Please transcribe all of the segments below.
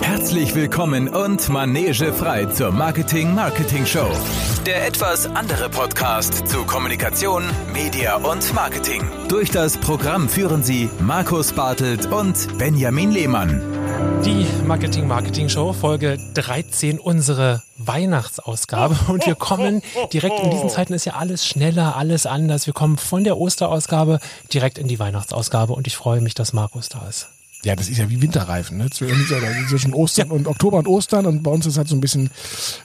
Herzlich willkommen und Manege frei zur Marketing Marketing Show. Der etwas andere Podcast zu Kommunikation, Media und Marketing. Durch das Programm führen sie Markus Bartelt und Benjamin Lehmann. Die Marketing Marketing Show, Folge 13, unsere Weihnachtsausgabe. Und wir kommen direkt in diesen Zeiten ist ja alles schneller, alles anders. Wir kommen von der Osterausgabe direkt in die Weihnachtsausgabe und ich freue mich, dass Markus da ist. Ja, das ist ja wie Winterreifen, ne? Zwischen Ostern und Oktober und Ostern. Und bei uns ist halt so ein bisschen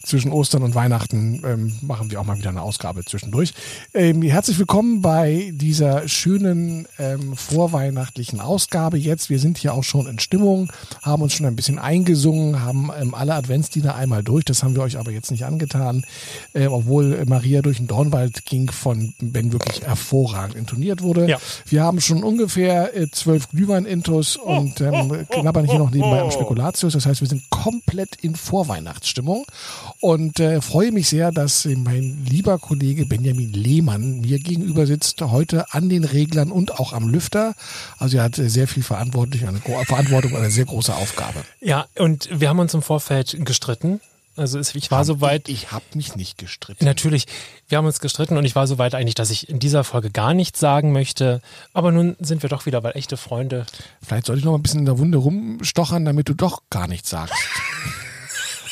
zwischen Ostern und Weihnachten ähm, machen wir auch mal wieder eine Ausgabe zwischendurch. Ähm, herzlich willkommen bei dieser schönen ähm, vorweihnachtlichen Ausgabe jetzt. Wir sind hier auch schon in Stimmung, haben uns schon ein bisschen eingesungen, haben ähm, alle Adventsdiener einmal durch. Das haben wir euch aber jetzt nicht angetan, äh, obwohl Maria durch den Dornwald ging von Ben wirklich hervorragend intoniert wurde. Ja. Wir haben schon ungefähr äh, zwölf Glühwein-Intos und und ähm, knabbern hier noch nebenbei am Spekulatius. Das heißt, wir sind komplett in Vorweihnachtsstimmung und äh, freue mich sehr, dass mein lieber Kollege Benjamin Lehmann mir gegenüber sitzt, heute an den Reglern und auch am Lüfter. Also er hat sehr viel Verantwortung, eine Verantwortung und eine sehr große Aufgabe. Ja, und wir haben uns im Vorfeld gestritten. Also ich war soweit. Ich, ich habe mich nicht gestritten. Natürlich, wir haben uns gestritten und ich war soweit eigentlich, dass ich in dieser Folge gar nichts sagen möchte. Aber nun sind wir doch wieder weil echte Freunde. Vielleicht sollte ich noch mal ein bisschen in der Wunde rumstochern, damit du doch gar nichts sagst.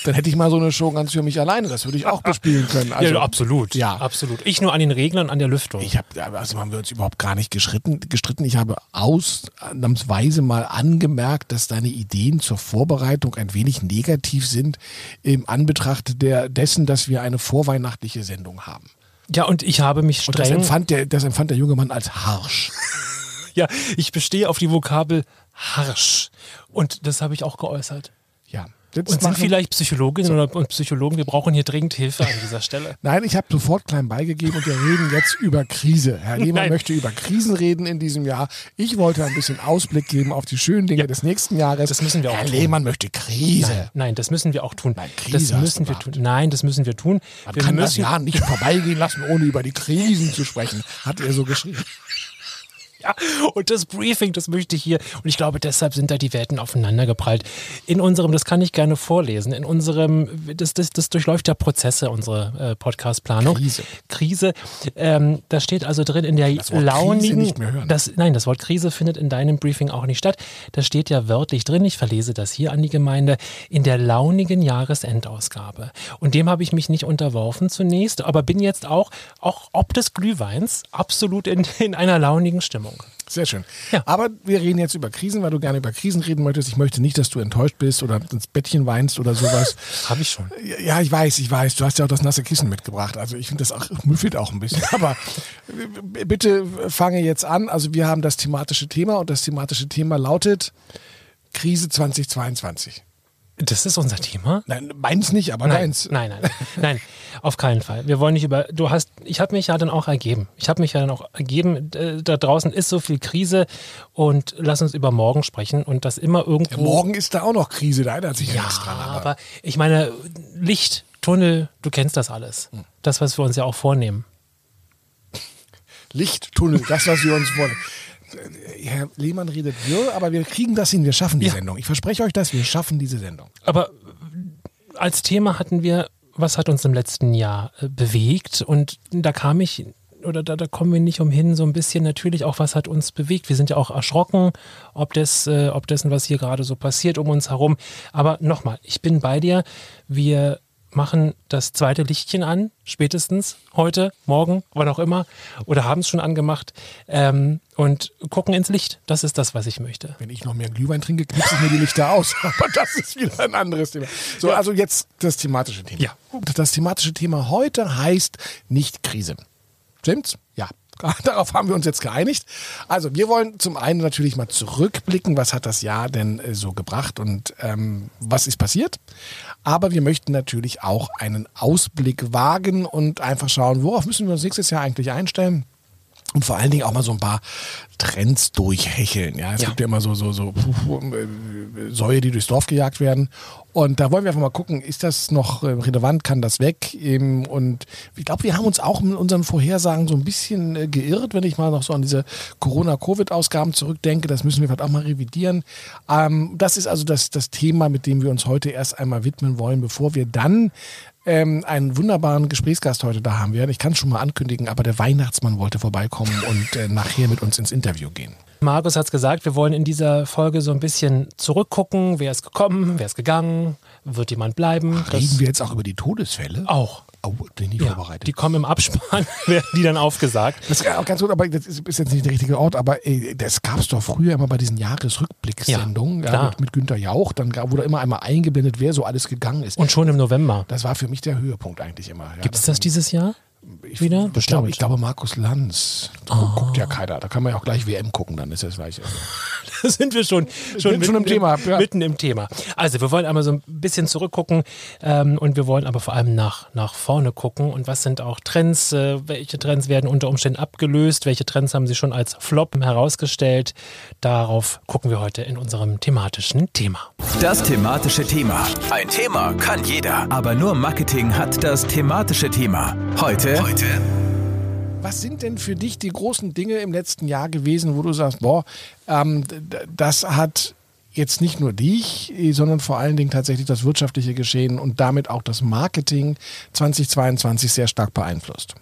dann hätte ich mal so eine Show ganz für mich alleine. Das würde ich auch bespielen können. Also, ja, absolut. Ja, absolut. Ich nur an den Reglern, an der Lüftung. Ich habe, also haben wir uns überhaupt gar nicht gestritten. gestritten. Ich habe ausnahmsweise mal angemerkt, dass deine Ideen zur Vorbereitung ein wenig negativ sind im Anbetracht der, dessen, dass wir eine vorweihnachtliche Sendung haben. Ja, und ich habe mich streng. Und das empfand der, das empfand der junge Mann als harsch. ja, ich bestehe auf die Vokabel harsch. Und das habe ich auch geäußert. Ja. Und sind vielleicht Psychologinnen so. oder und Psychologen, wir brauchen hier dringend Hilfe an dieser Stelle. Nein, ich habe sofort klein beigegeben und wir reden jetzt über Krise. Herr Lehmann möchte über Krisen reden in diesem Jahr. Ich wollte ein bisschen Ausblick geben auf die schönen Dinge ja. des nächsten Jahres. Das müssen wir auch Herr tun. Lehmann möchte Krise. Nein, nein, das müssen wir auch tun. Nein, Krise das müssen wir tun. Nein, das müssen wir tun. Man wir kann das Jahr nicht vorbeigehen lassen, ohne über die Krisen zu sprechen, hat er so geschrieben. Ja, und das Briefing, das möchte ich hier. Und ich glaube, deshalb sind da die Welten aufeinander geprallt. In unserem, das kann ich gerne vorlesen, in unserem, das, das, das durchläuft ja Prozesse, unsere äh, Podcast-Planung. Krise. Krise. Ähm, da steht also drin in der das Wort launigen. Krise nicht mehr hören. Das, nein, das Wort Krise findet in deinem Briefing auch nicht statt. Da steht ja wörtlich drin, ich verlese das hier an die Gemeinde, in der launigen Jahresendausgabe. Und dem habe ich mich nicht unterworfen zunächst, aber bin jetzt auch, auch ob des Glühweins, absolut in, in einer launigen Stimmung. Sehr schön. Ja. Aber wir reden jetzt über Krisen, weil du gerne über Krisen reden möchtest. Ich möchte nicht, dass du enttäuscht bist oder ins Bettchen weinst oder sowas. Habe ich schon. Ja, ich weiß, ich weiß. Du hast ja auch das nasse Kissen mitgebracht. Also ich finde das auch, müffelt auch ein bisschen. Aber bitte fange jetzt an. Also wir haben das thematische Thema und das thematische Thema lautet Krise 2022. Das ist unser Thema? Nein, meins nicht, aber nein, deins. Nein, nein, nein, auf keinen Fall. Wir wollen nicht über. Du hast, ich habe mich ja dann auch ergeben. Ich habe mich ja dann auch ergeben. Da draußen ist so viel Krise und lass uns über morgen sprechen und das immer irgendwo. Ja, morgen ist da auch noch Krise, da erinnert sich ja, nichts dran. Aber. aber ich meine, Licht, Tunnel, du kennst das alles. Hm. Das, was wir uns ja auch vornehmen. Licht, Tunnel, das, was wir uns vornehmen. Herr Lehmann redet wirr, aber wir kriegen das hin, wir schaffen die ja. Sendung. Ich verspreche euch das, wir schaffen diese Sendung. Aber als Thema hatten wir, was hat uns im letzten Jahr äh, bewegt? Und da kam ich, oder da, da kommen wir nicht umhin, so ein bisschen natürlich auch, was hat uns bewegt. Wir sind ja auch erschrocken, ob, des, äh, ob dessen, was hier gerade so passiert um uns herum. Aber nochmal, ich bin bei dir. Wir machen das zweite Lichtchen an, spätestens heute, morgen, wann auch immer, oder haben es schon angemacht ähm, und gucken ins Licht. Das ist das, was ich möchte. Wenn ich noch mehr Glühwein trinke, knipse ich mir die Lichter aus. Aber das ist wieder ein anderes Thema. So, ja. also jetzt das thematische Thema. Ja. Das thematische Thema heute heißt nicht Krise. Stimmt's? Ja. Darauf haben wir uns jetzt geeinigt. Also wir wollen zum einen natürlich mal zurückblicken, was hat das Jahr denn äh, so gebracht und ähm, was ist passiert. Aber wir möchten natürlich auch einen Ausblick wagen und einfach schauen, worauf müssen wir uns nächstes Jahr eigentlich einstellen. Und vor allen Dingen auch mal so ein paar Trends durchhecheln. Ja, es ja. gibt ja immer so, so, so Säue, die durchs Dorf gejagt werden. Und da wollen wir einfach mal gucken, ist das noch äh, relevant, kann das weg? Und ich glaube, wir haben uns auch mit unseren Vorhersagen so ein bisschen äh, geirrt, wenn ich mal noch so an diese Corona-Covid-Ausgaben zurückdenke. Das müssen wir vielleicht auch mal revidieren. Ähm, das ist also das, das Thema, mit dem wir uns heute erst einmal widmen wollen, bevor wir dann ähm, einen wunderbaren Gesprächsgast heute da haben werden. Ich kann es schon mal ankündigen, aber der Weihnachtsmann wollte vorbeikommen und äh, nachher mit uns ins Interview gehen. Markus hat es gesagt, wir wollen in dieser Folge so ein bisschen zurückgucken. Wer ist gekommen, wer ist gegangen, wird jemand bleiben? Ach, reden wir jetzt auch über die Todesfälle? Auch. Oh, bin ich nie ja, vorbereitet. Die kommen im Abspann, werden die dann aufgesagt. Das ist auch ganz gut, aber das ist jetzt nicht der richtige Ort, aber ey, das gab es doch früher immer bei diesen Jahresrückblickssendungen ja, ja, mit, mit Günter Jauch. Dann wurde immer einmal eingeblendet, wer so alles gegangen ist. Und schon im November. Das war für mich der Höhepunkt eigentlich immer. Gibt es das, das dieses Jahr? Ich, wieder? Ich glaube, ich glaube Markus Lanz. Oh. Guckt ja keiner. Da kann man ja auch gleich WM gucken, dann ist das gleich. da sind wir schon, schon, mitten, schon im Thema. Ja. Mitten im Thema. Also wir wollen einmal so ein bisschen zurückgucken ähm, und wir wollen aber vor allem nach, nach vorne gucken. Und was sind auch Trends? Äh, welche Trends werden unter Umständen abgelöst? Welche Trends haben sie schon als Flop herausgestellt? Darauf gucken wir heute in unserem thematischen Thema. Das thematische Thema. Ein Thema kann jeder, aber nur Marketing hat das thematische Thema. Heute Heute. Was sind denn für dich die großen Dinge im letzten Jahr gewesen, wo du sagst, boah, ähm, das hat jetzt nicht nur dich, sondern vor allen Dingen tatsächlich das wirtschaftliche Geschehen und damit auch das Marketing 2022 sehr stark beeinflusst?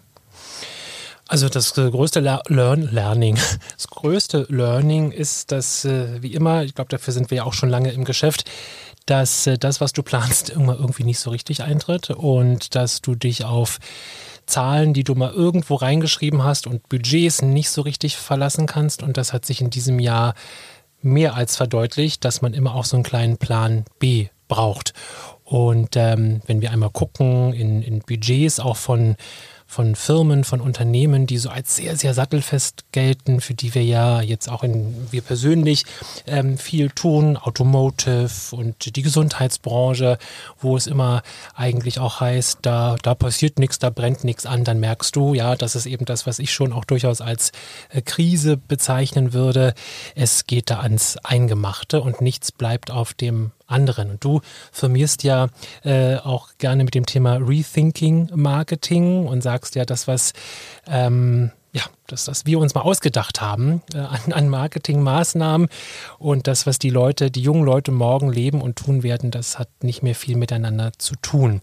Also das größte Learn Learning, das größte Learning ist, dass äh, wie immer, ich glaube, dafür sind wir ja auch schon lange im Geschäft, dass äh, das, was du planst, irgendwann irgendwie nicht so richtig eintritt und dass du dich auf Zahlen, die du mal irgendwo reingeschrieben hast und Budgets nicht so richtig verlassen kannst. Und das hat sich in diesem Jahr mehr als verdeutlicht, dass man immer auch so einen kleinen Plan B braucht. Und ähm, wenn wir einmal gucken in, in Budgets auch von von Firmen, von Unternehmen, die so als sehr, sehr sattelfest gelten, für die wir ja jetzt auch in, wir persönlich ähm, viel tun, Automotive und die Gesundheitsbranche, wo es immer eigentlich auch heißt, da, da passiert nichts, da brennt nichts an, dann merkst du, ja, das ist eben das, was ich schon auch durchaus als äh, Krise bezeichnen würde. Es geht da ans Eingemachte und nichts bleibt auf dem anderen. Und du firmierst ja äh, auch gerne mit dem Thema Rethinking Marketing und sagst ja, das, was ähm, ja, das, was wir uns mal ausgedacht haben äh, an, an Marketingmaßnahmen und das, was die Leute, die jungen Leute morgen leben und tun werden, das hat nicht mehr viel miteinander zu tun.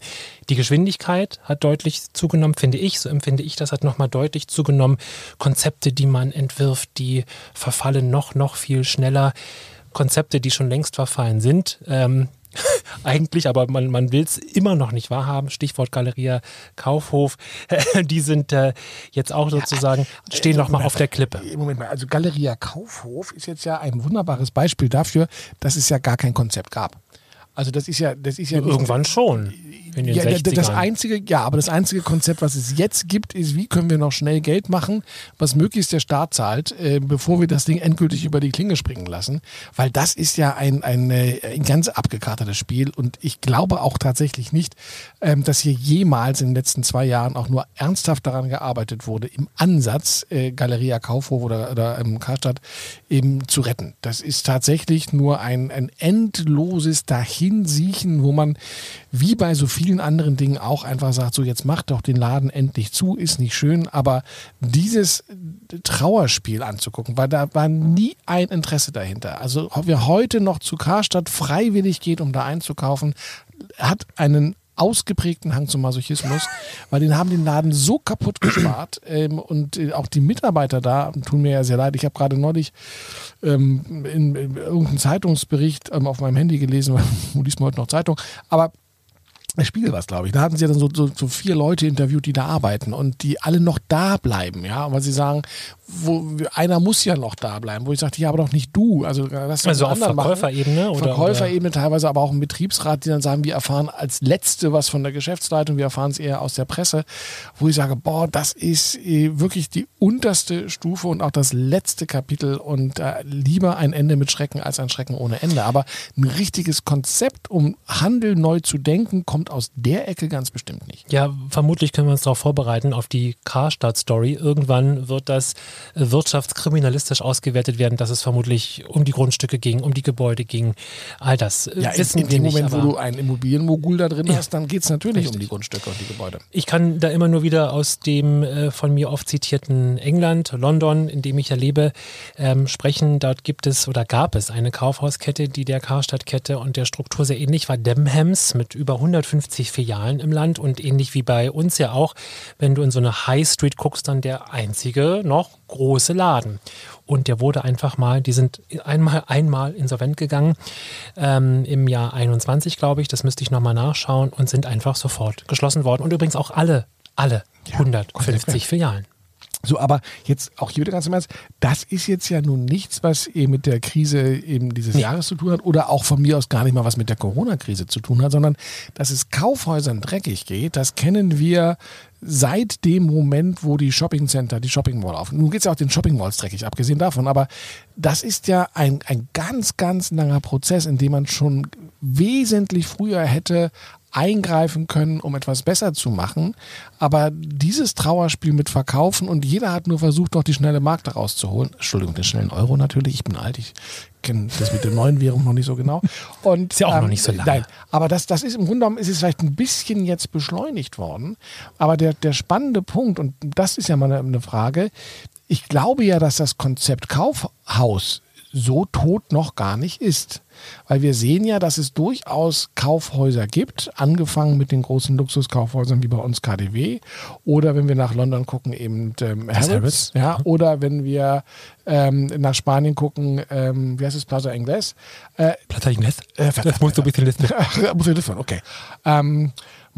Die Geschwindigkeit hat deutlich zugenommen, finde ich, so empfinde ich, das hat nochmal deutlich zugenommen. Konzepte, die man entwirft, die verfallen noch, noch viel schneller. Konzepte, die schon längst verfallen sind. Ähm, eigentlich, aber man, man will es immer noch nicht wahrhaben. Stichwort Galeria Kaufhof, die sind äh, jetzt auch sozusagen, ja, stehen noch mal auf der Klippe. Moment mal, also Galeria Kaufhof ist jetzt ja ein wunderbares Beispiel dafür, dass es ja gar kein Konzept gab. Also das ist ja, das ist ja irgendwann schon. In den ja, 60ern. das einzige, ja, aber das einzige Konzept, was es jetzt gibt, ist, wie können wir noch schnell Geld machen, was möglichst der Staat zahlt, äh, bevor wir das Ding endgültig über die Klinge springen lassen. Weil das ist ja ein, ein, äh, ein ganz abgekartetes Spiel und ich glaube auch tatsächlich nicht, ähm, dass hier jemals in den letzten zwei Jahren auch nur ernsthaft daran gearbeitet wurde, im Ansatz äh, Galeria Kaufhof oder, oder ähm, Karstadt eben zu retten. Das ist tatsächlich nur ein, ein endloses Dahin hinsiechen, wo man wie bei so vielen anderen Dingen auch einfach sagt, so jetzt macht doch den Laden endlich zu, ist nicht schön, aber dieses Trauerspiel anzugucken, weil da war nie ein Interesse dahinter. Also wer heute noch zu Karstadt freiwillig geht, um da einzukaufen, hat einen ausgeprägten Hang zum Masochismus, weil den haben den Laden so kaputt gespart ähm, und äh, auch die Mitarbeiter da tun mir ja sehr leid. Ich habe gerade neulich ähm, in, in irgendeinem Zeitungsbericht ähm, auf meinem Handy gelesen, wo liest man heute noch Zeitung, aber Spiegel was, glaube ich. Da hatten sie ja dann so, so, so, vier Leute interviewt, die da arbeiten und die alle noch da bleiben, ja, weil sie sagen, wo einer muss ja noch da bleiben, wo ich sagte, ja, aber doch nicht du. Also, das also auf Verkäuferebene oder? Verkäuferebene teilweise, aber auch im Betriebsrat, die dann sagen, wir erfahren als Letzte was von der Geschäftsleitung, wir erfahren es eher aus der Presse, wo ich sage, boah, das ist äh, wirklich die unterste Stufe und auch das letzte Kapitel und äh, lieber ein Ende mit Schrecken als ein Schrecken ohne Ende. Aber ein richtiges Konzept, um Handel neu zu denken, kommt kommt aus der Ecke ganz bestimmt nicht. Ja, vermutlich können wir uns darauf vorbereiten, auf die Karstadt-Story. Irgendwann wird das äh, wirtschaftskriminalistisch ausgewertet werden, dass es vermutlich um die Grundstücke ging, um die Gebäude ging. All das äh, ja, wissen in, in dem nicht. Moment, wo aber du einen Immobilienmogul da drin Ja. hast, dann geht es natürlich um Richtig. die Grundstücke und die Gebäude. Ich kann da immer nur wieder aus dem äh, von mir oft zitierten England, London, in dem ich ja lebe, ähm, sprechen. Dort gibt es oder gab es eine Kaufhauskette, die der Karstadt-Kette und der Struktur sehr ähnlich war. Demhams mit über 150 Filialen im Land und ähnlich wie bei uns ja auch, wenn du in so eine High Street guckst, dann der einzige noch große Laden. Und der wurde einfach mal, die sind einmal, einmal insolvent gegangen ähm, im Jahr 21, glaube ich, das müsste ich nochmal nachschauen und sind einfach sofort geschlossen worden. Und übrigens auch alle, alle 150 Filialen. So, aber jetzt auch hier wieder ganz im Ernst, das ist jetzt ja nun nichts, was eben mit der Krise eben dieses Jahres zu tun hat oder auch von mir aus gar nicht mal was mit der Corona-Krise zu tun hat, sondern dass es Kaufhäusern dreckig geht, das kennen wir seit dem Moment, wo die Shoppingcenter, die Shopping Mall auf. Nun geht es ja auch den Shopping Malls dreckig, abgesehen davon, aber das ist ja ein, ein ganz, ganz langer Prozess, in dem man schon wesentlich früher hätte eingreifen können, um etwas besser zu machen. Aber dieses Trauerspiel mit Verkaufen und jeder hat nur versucht, noch die schnelle Mark daraus zu holen. Entschuldigung, den schnellen Euro natürlich. Ich bin alt, ich kenne das mit der neuen Währung noch nicht so genau. Und, ähm, Ist ja auch noch nicht so lange. Nein, aber das, das ist im Grunde genommen, ist es vielleicht ein bisschen jetzt beschleunigt worden. Aber der, der spannende Punkt, und das ist ja mal eine, eine Frage, ich glaube ja, dass das Konzept Kaufhaus so tot noch gar nicht ist. Weil wir sehen ja, dass es durchaus Kaufhäuser gibt, angefangen mit den großen Luxuskaufhäusern wie bei uns KDW oder wenn wir nach London gucken, eben ähm, Harrods. Harrods, Ja, oder wenn wir ähm, nach Spanien gucken, ähm, wie heißt es, Plaza Ingles. Äh, Plaza Ignes? Äh, das musst du ein bisschen listen. muss ich liefern, okay. Ähm,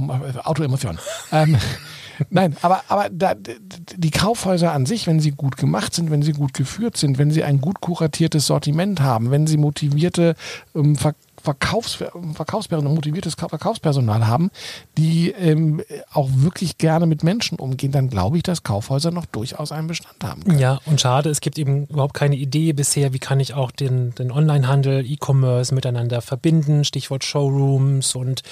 Autoemotion. ähm, nein, aber, aber da, die Kaufhäuser an sich, wenn sie gut gemacht sind, wenn sie gut geführt sind, wenn sie ein gut kuratiertes Sortiment haben, wenn sie motivierte ähm, Ver Verkaufs Verkaufspersonal, motiviertes Ka- Verkaufspersonal haben, die ähm, auch wirklich gerne mit Menschen umgehen, dann glaube ich, dass Kaufhäuser noch durchaus einen Bestand haben. können. Ja, und schade, es gibt eben überhaupt keine Idee bisher, wie kann ich auch den, den Onlinehandel, E-Commerce miteinander verbinden, Stichwort Showrooms und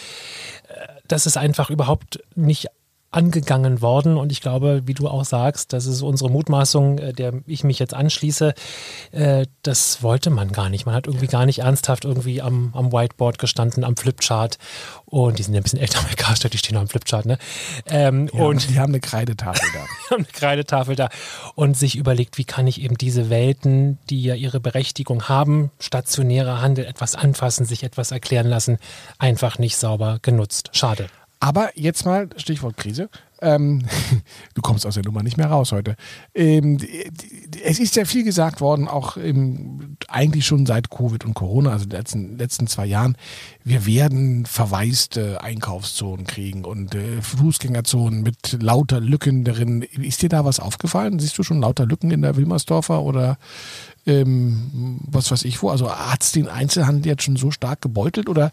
das ist einfach überhaupt nicht angegangen worden und ich glaube, wie du auch sagst, das ist unsere Mutmaßung, äh, der ich mich jetzt anschließe, äh, das wollte man gar nicht. Man hat irgendwie gar nicht ernsthaft irgendwie am, am Whiteboard gestanden, am Flipchart und die sind ja ein bisschen älter bei Karstadt, die stehen noch am Flipchart, ne? Ähm, Ja, und die haben eine Kreidetafel da. haben eine Kreidetafel da und sich überlegt, wie kann ich eben diese Welten, die ja ihre Berechtigung haben, stationärer Handel, etwas anfassen, sich etwas erklären lassen, einfach nicht sauber genutzt. Schade. Aber jetzt mal Stichwort Krise. Ähm, du kommst aus der Nummer nicht mehr raus heute. Ähm, es ist ja viel gesagt worden, auch im, eigentlich schon seit Covid und Corona, also den letzten, letzten zwei Jahren. Wir werden verwaiste Einkaufszonen kriegen und äh, Fußgängerzonen mit lauter Lücken darin. Ist dir da was aufgefallen? Siehst du schon lauter Lücken in der Wilmersdorfer oder ähm, was weiß ich wo? Also hat es den Einzelhandel jetzt schon so stark gebeutelt oder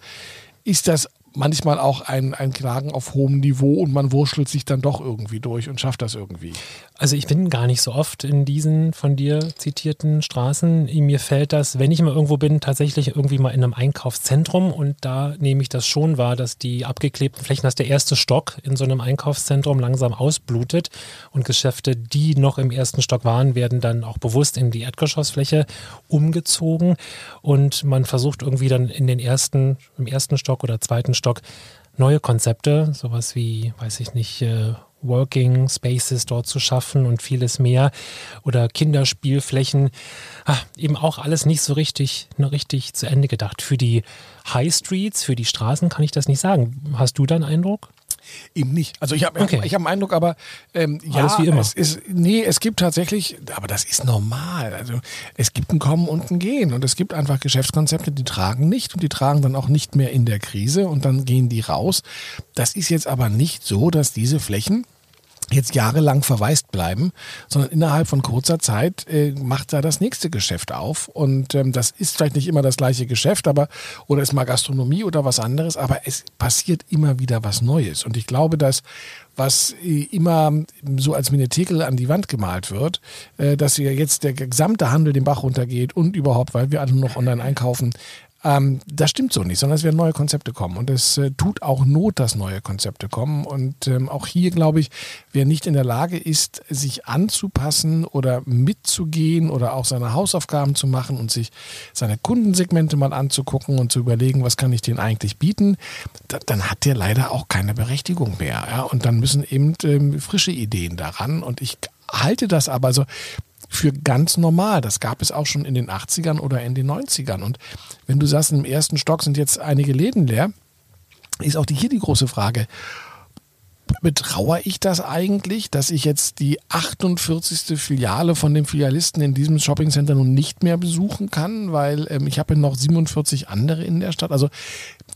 ist das manchmal auch ein, ein Klagen auf hohem Niveau und man wurschtelt sich dann doch irgendwie durch und schafft das irgendwie? Also ich bin gar nicht so oft in diesen von dir zitierten Straßen. Mir fällt das, wenn ich mal irgendwo bin, tatsächlich irgendwie mal in einem Einkaufszentrum und da nehme ich das schon wahr, dass die abgeklebten Flächen, dass der erste Stock in so einem Einkaufszentrum langsam ausblutet und Geschäfte, die noch im ersten Stock waren, werden dann auch bewusst in die Erdgeschossfläche umgezogen und man versucht irgendwie dann in den ersten, im ersten Stock oder zweiten Stock neue Konzepte, sowas wie, weiß ich nicht, äh, Working Spaces dort zu schaffen und vieles mehr oder Kinderspielflächen. Ah, eben auch alles nicht so richtig, ne, richtig zu Ende gedacht. Für die High Streets, für die Straßen kann ich das nicht sagen. Hast du da einen Eindruck? Eben nicht. Also ich habe Okay. ich hab den Eindruck, aber ähm, ja, Alles wie immer. es ist, nee, es gibt tatsächlich, aber das ist normal. Also es gibt ein Kommen und ein Gehen und es gibt einfach Geschäftskonzepte, die tragen nicht und die tragen dann auch nicht mehr in der Krise und dann gehen die raus. Das ist jetzt aber nicht so, dass diese Flächen jetzt jahrelang verwaist bleiben, sondern innerhalb von kurzer Zeit äh, macht da das nächste Geschäft auf. Und ähm, das ist vielleicht nicht immer das gleiche Geschäft, aber oder ist mal Gastronomie oder was anderes, aber es passiert immer wieder was Neues. Und ich glaube, dass was äh, immer so als Minetekel an die Wand gemalt wird, äh, dass ja jetzt der gesamte Handel den Bach runtergeht und überhaupt, weil wir alle noch online einkaufen, Ähm, das stimmt so nicht, sondern es werden neue Konzepte kommen. Und es äh, tut auch Not, dass neue Konzepte kommen. Und ähm, auch hier glaube ich, wer nicht in der Lage ist, sich anzupassen oder mitzugehen oder auch seine Hausaufgaben zu machen und sich seine Kundensegmente mal anzugucken und zu überlegen, was kann ich denen eigentlich bieten, da, dann hat der leider auch keine Berechtigung mehr. Ja? Und dann müssen eben ähm, frische Ideen daran. Und ich halte das aber so für ganz normal. Das gab es auch schon in den 80ern oder in den 90ern. Und wenn du sagst, im ersten Stock sind jetzt einige Läden leer, ist auch hier die große Frage. Betrauere ich das eigentlich, dass ich jetzt die 48. Filiale von dem Filialisten in diesem Shoppingcenter nun nicht mehr besuchen kann, weil ähm, ich habe noch 47 andere in der Stadt. Also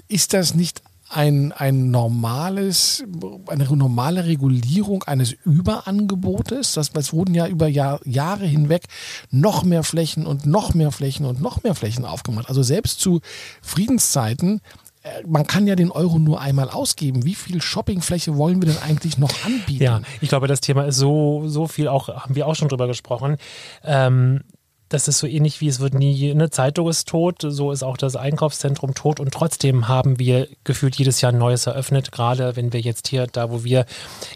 ist das nicht ein, ein normales, eine normale Regulierung eines Überangebotes. Das, das wurden ja über Jahr, Jahre hinweg noch mehr Flächen und noch mehr Flächen und noch mehr Flächen aufgemacht. Also selbst zu Friedenszeiten äh, man kann ja den Euro nur einmal ausgeben. Wie viel Shoppingfläche wollen wir denn eigentlich noch anbieten? Ja, ich glaube, das Thema ist so, so viel, auch haben wir auch schon drüber gesprochen. Ähm, das ist so ähnlich wie es wird nie, eine Zeitung ist tot, so ist auch das Einkaufszentrum tot und trotzdem haben wir gefühlt jedes Jahr ein neues eröffnet, gerade wenn wir jetzt hier, da wo wir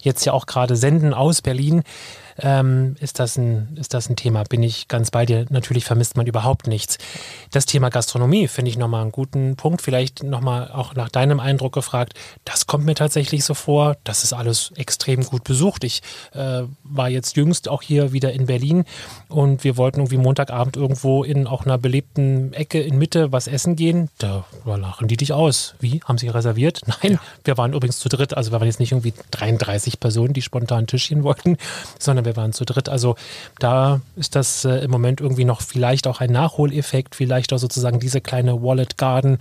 jetzt ja auch gerade senden aus Berlin, ähm, ist, das ein, ist das ein Thema. Bin ich ganz bei dir. Natürlich vermisst man überhaupt nichts. Das Thema Gastronomie finde ich nochmal einen guten Punkt. Vielleicht nochmal auch nach deinem Eindruck gefragt. Das kommt mir tatsächlich so vor. Das ist alles extrem gut besucht. Ich äh, war jetzt jüngst auch hier wieder in Berlin und wir wollten irgendwie Montagabend irgendwo in auch einer belebten Ecke in Mitte was essen gehen. Da lachen die dich aus. Wie? Haben sie reserviert? Nein, wir waren übrigens zu dritt. Also wir waren jetzt nicht irgendwie 33 Personen, die spontan Tischchen wollten, sondern wir waren zu dritt. Also da ist das äh, im Moment irgendwie noch vielleicht auch ein Nachholeffekt, vielleicht auch sozusagen diese kleine Wallet Garden,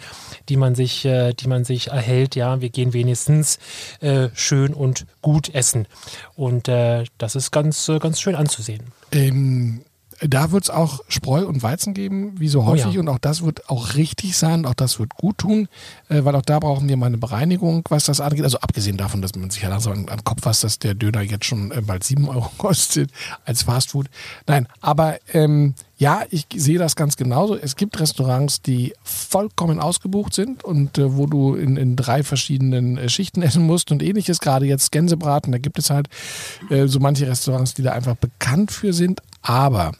die man sich, äh, die man sich erhält. Ja, wir gehen wenigstens äh, schön und gut essen. Und äh, das ist ganz, äh, ganz schön anzusehen. Ähm da wird es auch Spreu und Weizen geben, wie so häufig. Oh ja. Und auch das wird auch richtig sein. Auch das wird gut tun, äh, weil auch da brauchen wir mal eine Bereinigung, was das angeht. Also abgesehen davon, dass man sich ja langsam an, den Kopf fasst, dass der Döner jetzt schon äh, bald 7 Euro kostet als Fastfood. Nein, aber ähm, ja, ich sehe das ganz genauso. Es gibt Restaurants, die vollkommen ausgebucht sind und äh, wo du in, in drei verschiedenen äh, Schichten essen musst und ähnliches. Gerade jetzt Gänsebraten, da gibt es halt äh, so manche Restaurants, die da einfach bekannt für sind. Aber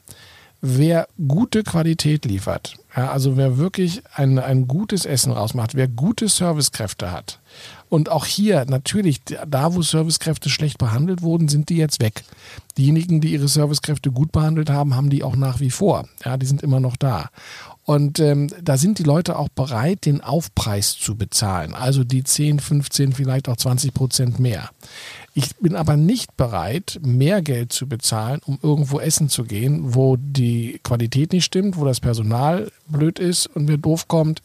wer gute Qualität liefert, ja, also wer wirklich ein, ein gutes Essen rausmacht, wer gute Servicekräfte hat, und auch hier natürlich, da wo Servicekräfte schlecht behandelt wurden, sind die jetzt weg. Diejenigen, die ihre Servicekräfte gut behandelt haben, haben die auch nach wie vor. Ja, die sind immer noch da. Und ähm, da sind die Leute auch bereit, den Aufpreis zu bezahlen. Also die 10, 15, vielleicht auch 20 Prozent mehr. Ich bin aber nicht bereit, mehr Geld zu bezahlen, um irgendwo essen zu gehen, wo die Qualität nicht stimmt, wo das Personal blöd ist und mir doof kommt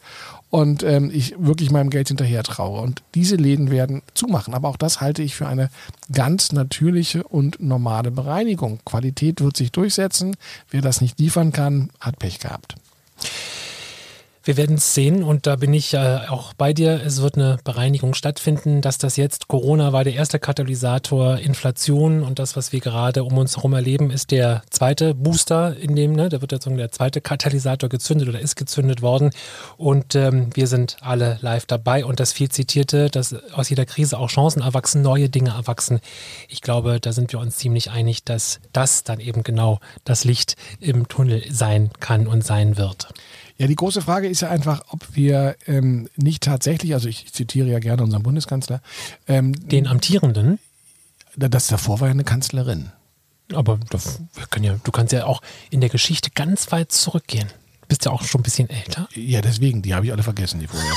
und ähm, ich wirklich meinem Geld hinterher traue. Und diese Läden werden zumachen. Aber auch das halte ich für eine ganz natürliche und normale Bereinigung. Qualität wird sich durchsetzen. Wer das nicht liefern kann, hat Pech gehabt. Wir werden es sehen und da bin ich äh, auch bei dir. Es wird eine Bereinigung stattfinden. Dass das jetzt Corona war der erste Katalysator, Inflation und das, was wir gerade um uns herum erleben, ist der zweite Booster in dem, ne, da wird jetzt der zweite Katalysator gezündet oder ist gezündet worden und ähm, wir sind alle live dabei und das viel zitierte, dass aus jeder Krise auch Chancen erwachsen, neue Dinge erwachsen. Ich glaube, da sind wir uns ziemlich einig, dass das dann eben genau das Licht im Tunnel sein kann und sein wird. Ja, die große Frage ist ja einfach, ob wir ähm, nicht tatsächlich, also ich zitiere ja gerne unseren Bundeskanzler. Ähm, Den amtierenden? Das davor war ja eine Kanzlerin. Aber das, ja, du kannst ja auch in der Geschichte ganz weit zurückgehen bist ja auch schon ein bisschen älter. Ja, deswegen, die habe ich alle vergessen, die vorher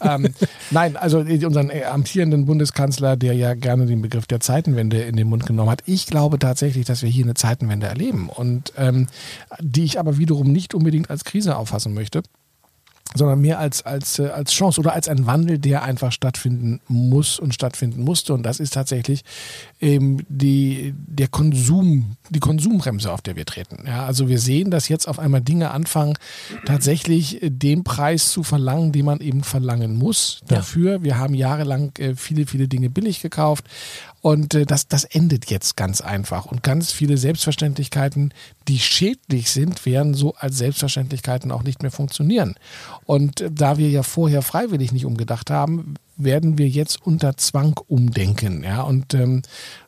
waren. ähm, nein, also unseren äh, amtierenden Bundeskanzler, der ja gerne den Begriff der Zeitenwende in den Mund genommen hat. Ich glaube tatsächlich, dass wir hier eine Zeitenwende erleben und ähm, die ich aber wiederum nicht unbedingt als Krise auffassen möchte sondern mehr als, als, äh, als Chance oder als ein Wandel, der einfach stattfinden muss und stattfinden musste. Und das ist tatsächlich eben die, der Konsum, die Konsumbremse, auf der wir treten. Ja, also wir sehen, dass jetzt auf einmal Dinge anfangen, tatsächlich den Preis zu verlangen, den man eben verlangen muss dafür. Ja. Wir haben jahrelang äh, viele, viele Dinge billig gekauft. Und äh, das, das endet jetzt ganz einfach. Und ganz viele Selbstverständlichkeiten, die schädlich sind, werden so als Selbstverständlichkeiten auch nicht mehr funktionieren. Und da wir ja vorher freiwillig nicht umgedacht haben, werden wir jetzt unter Zwang umdenken. Ja, und ähm,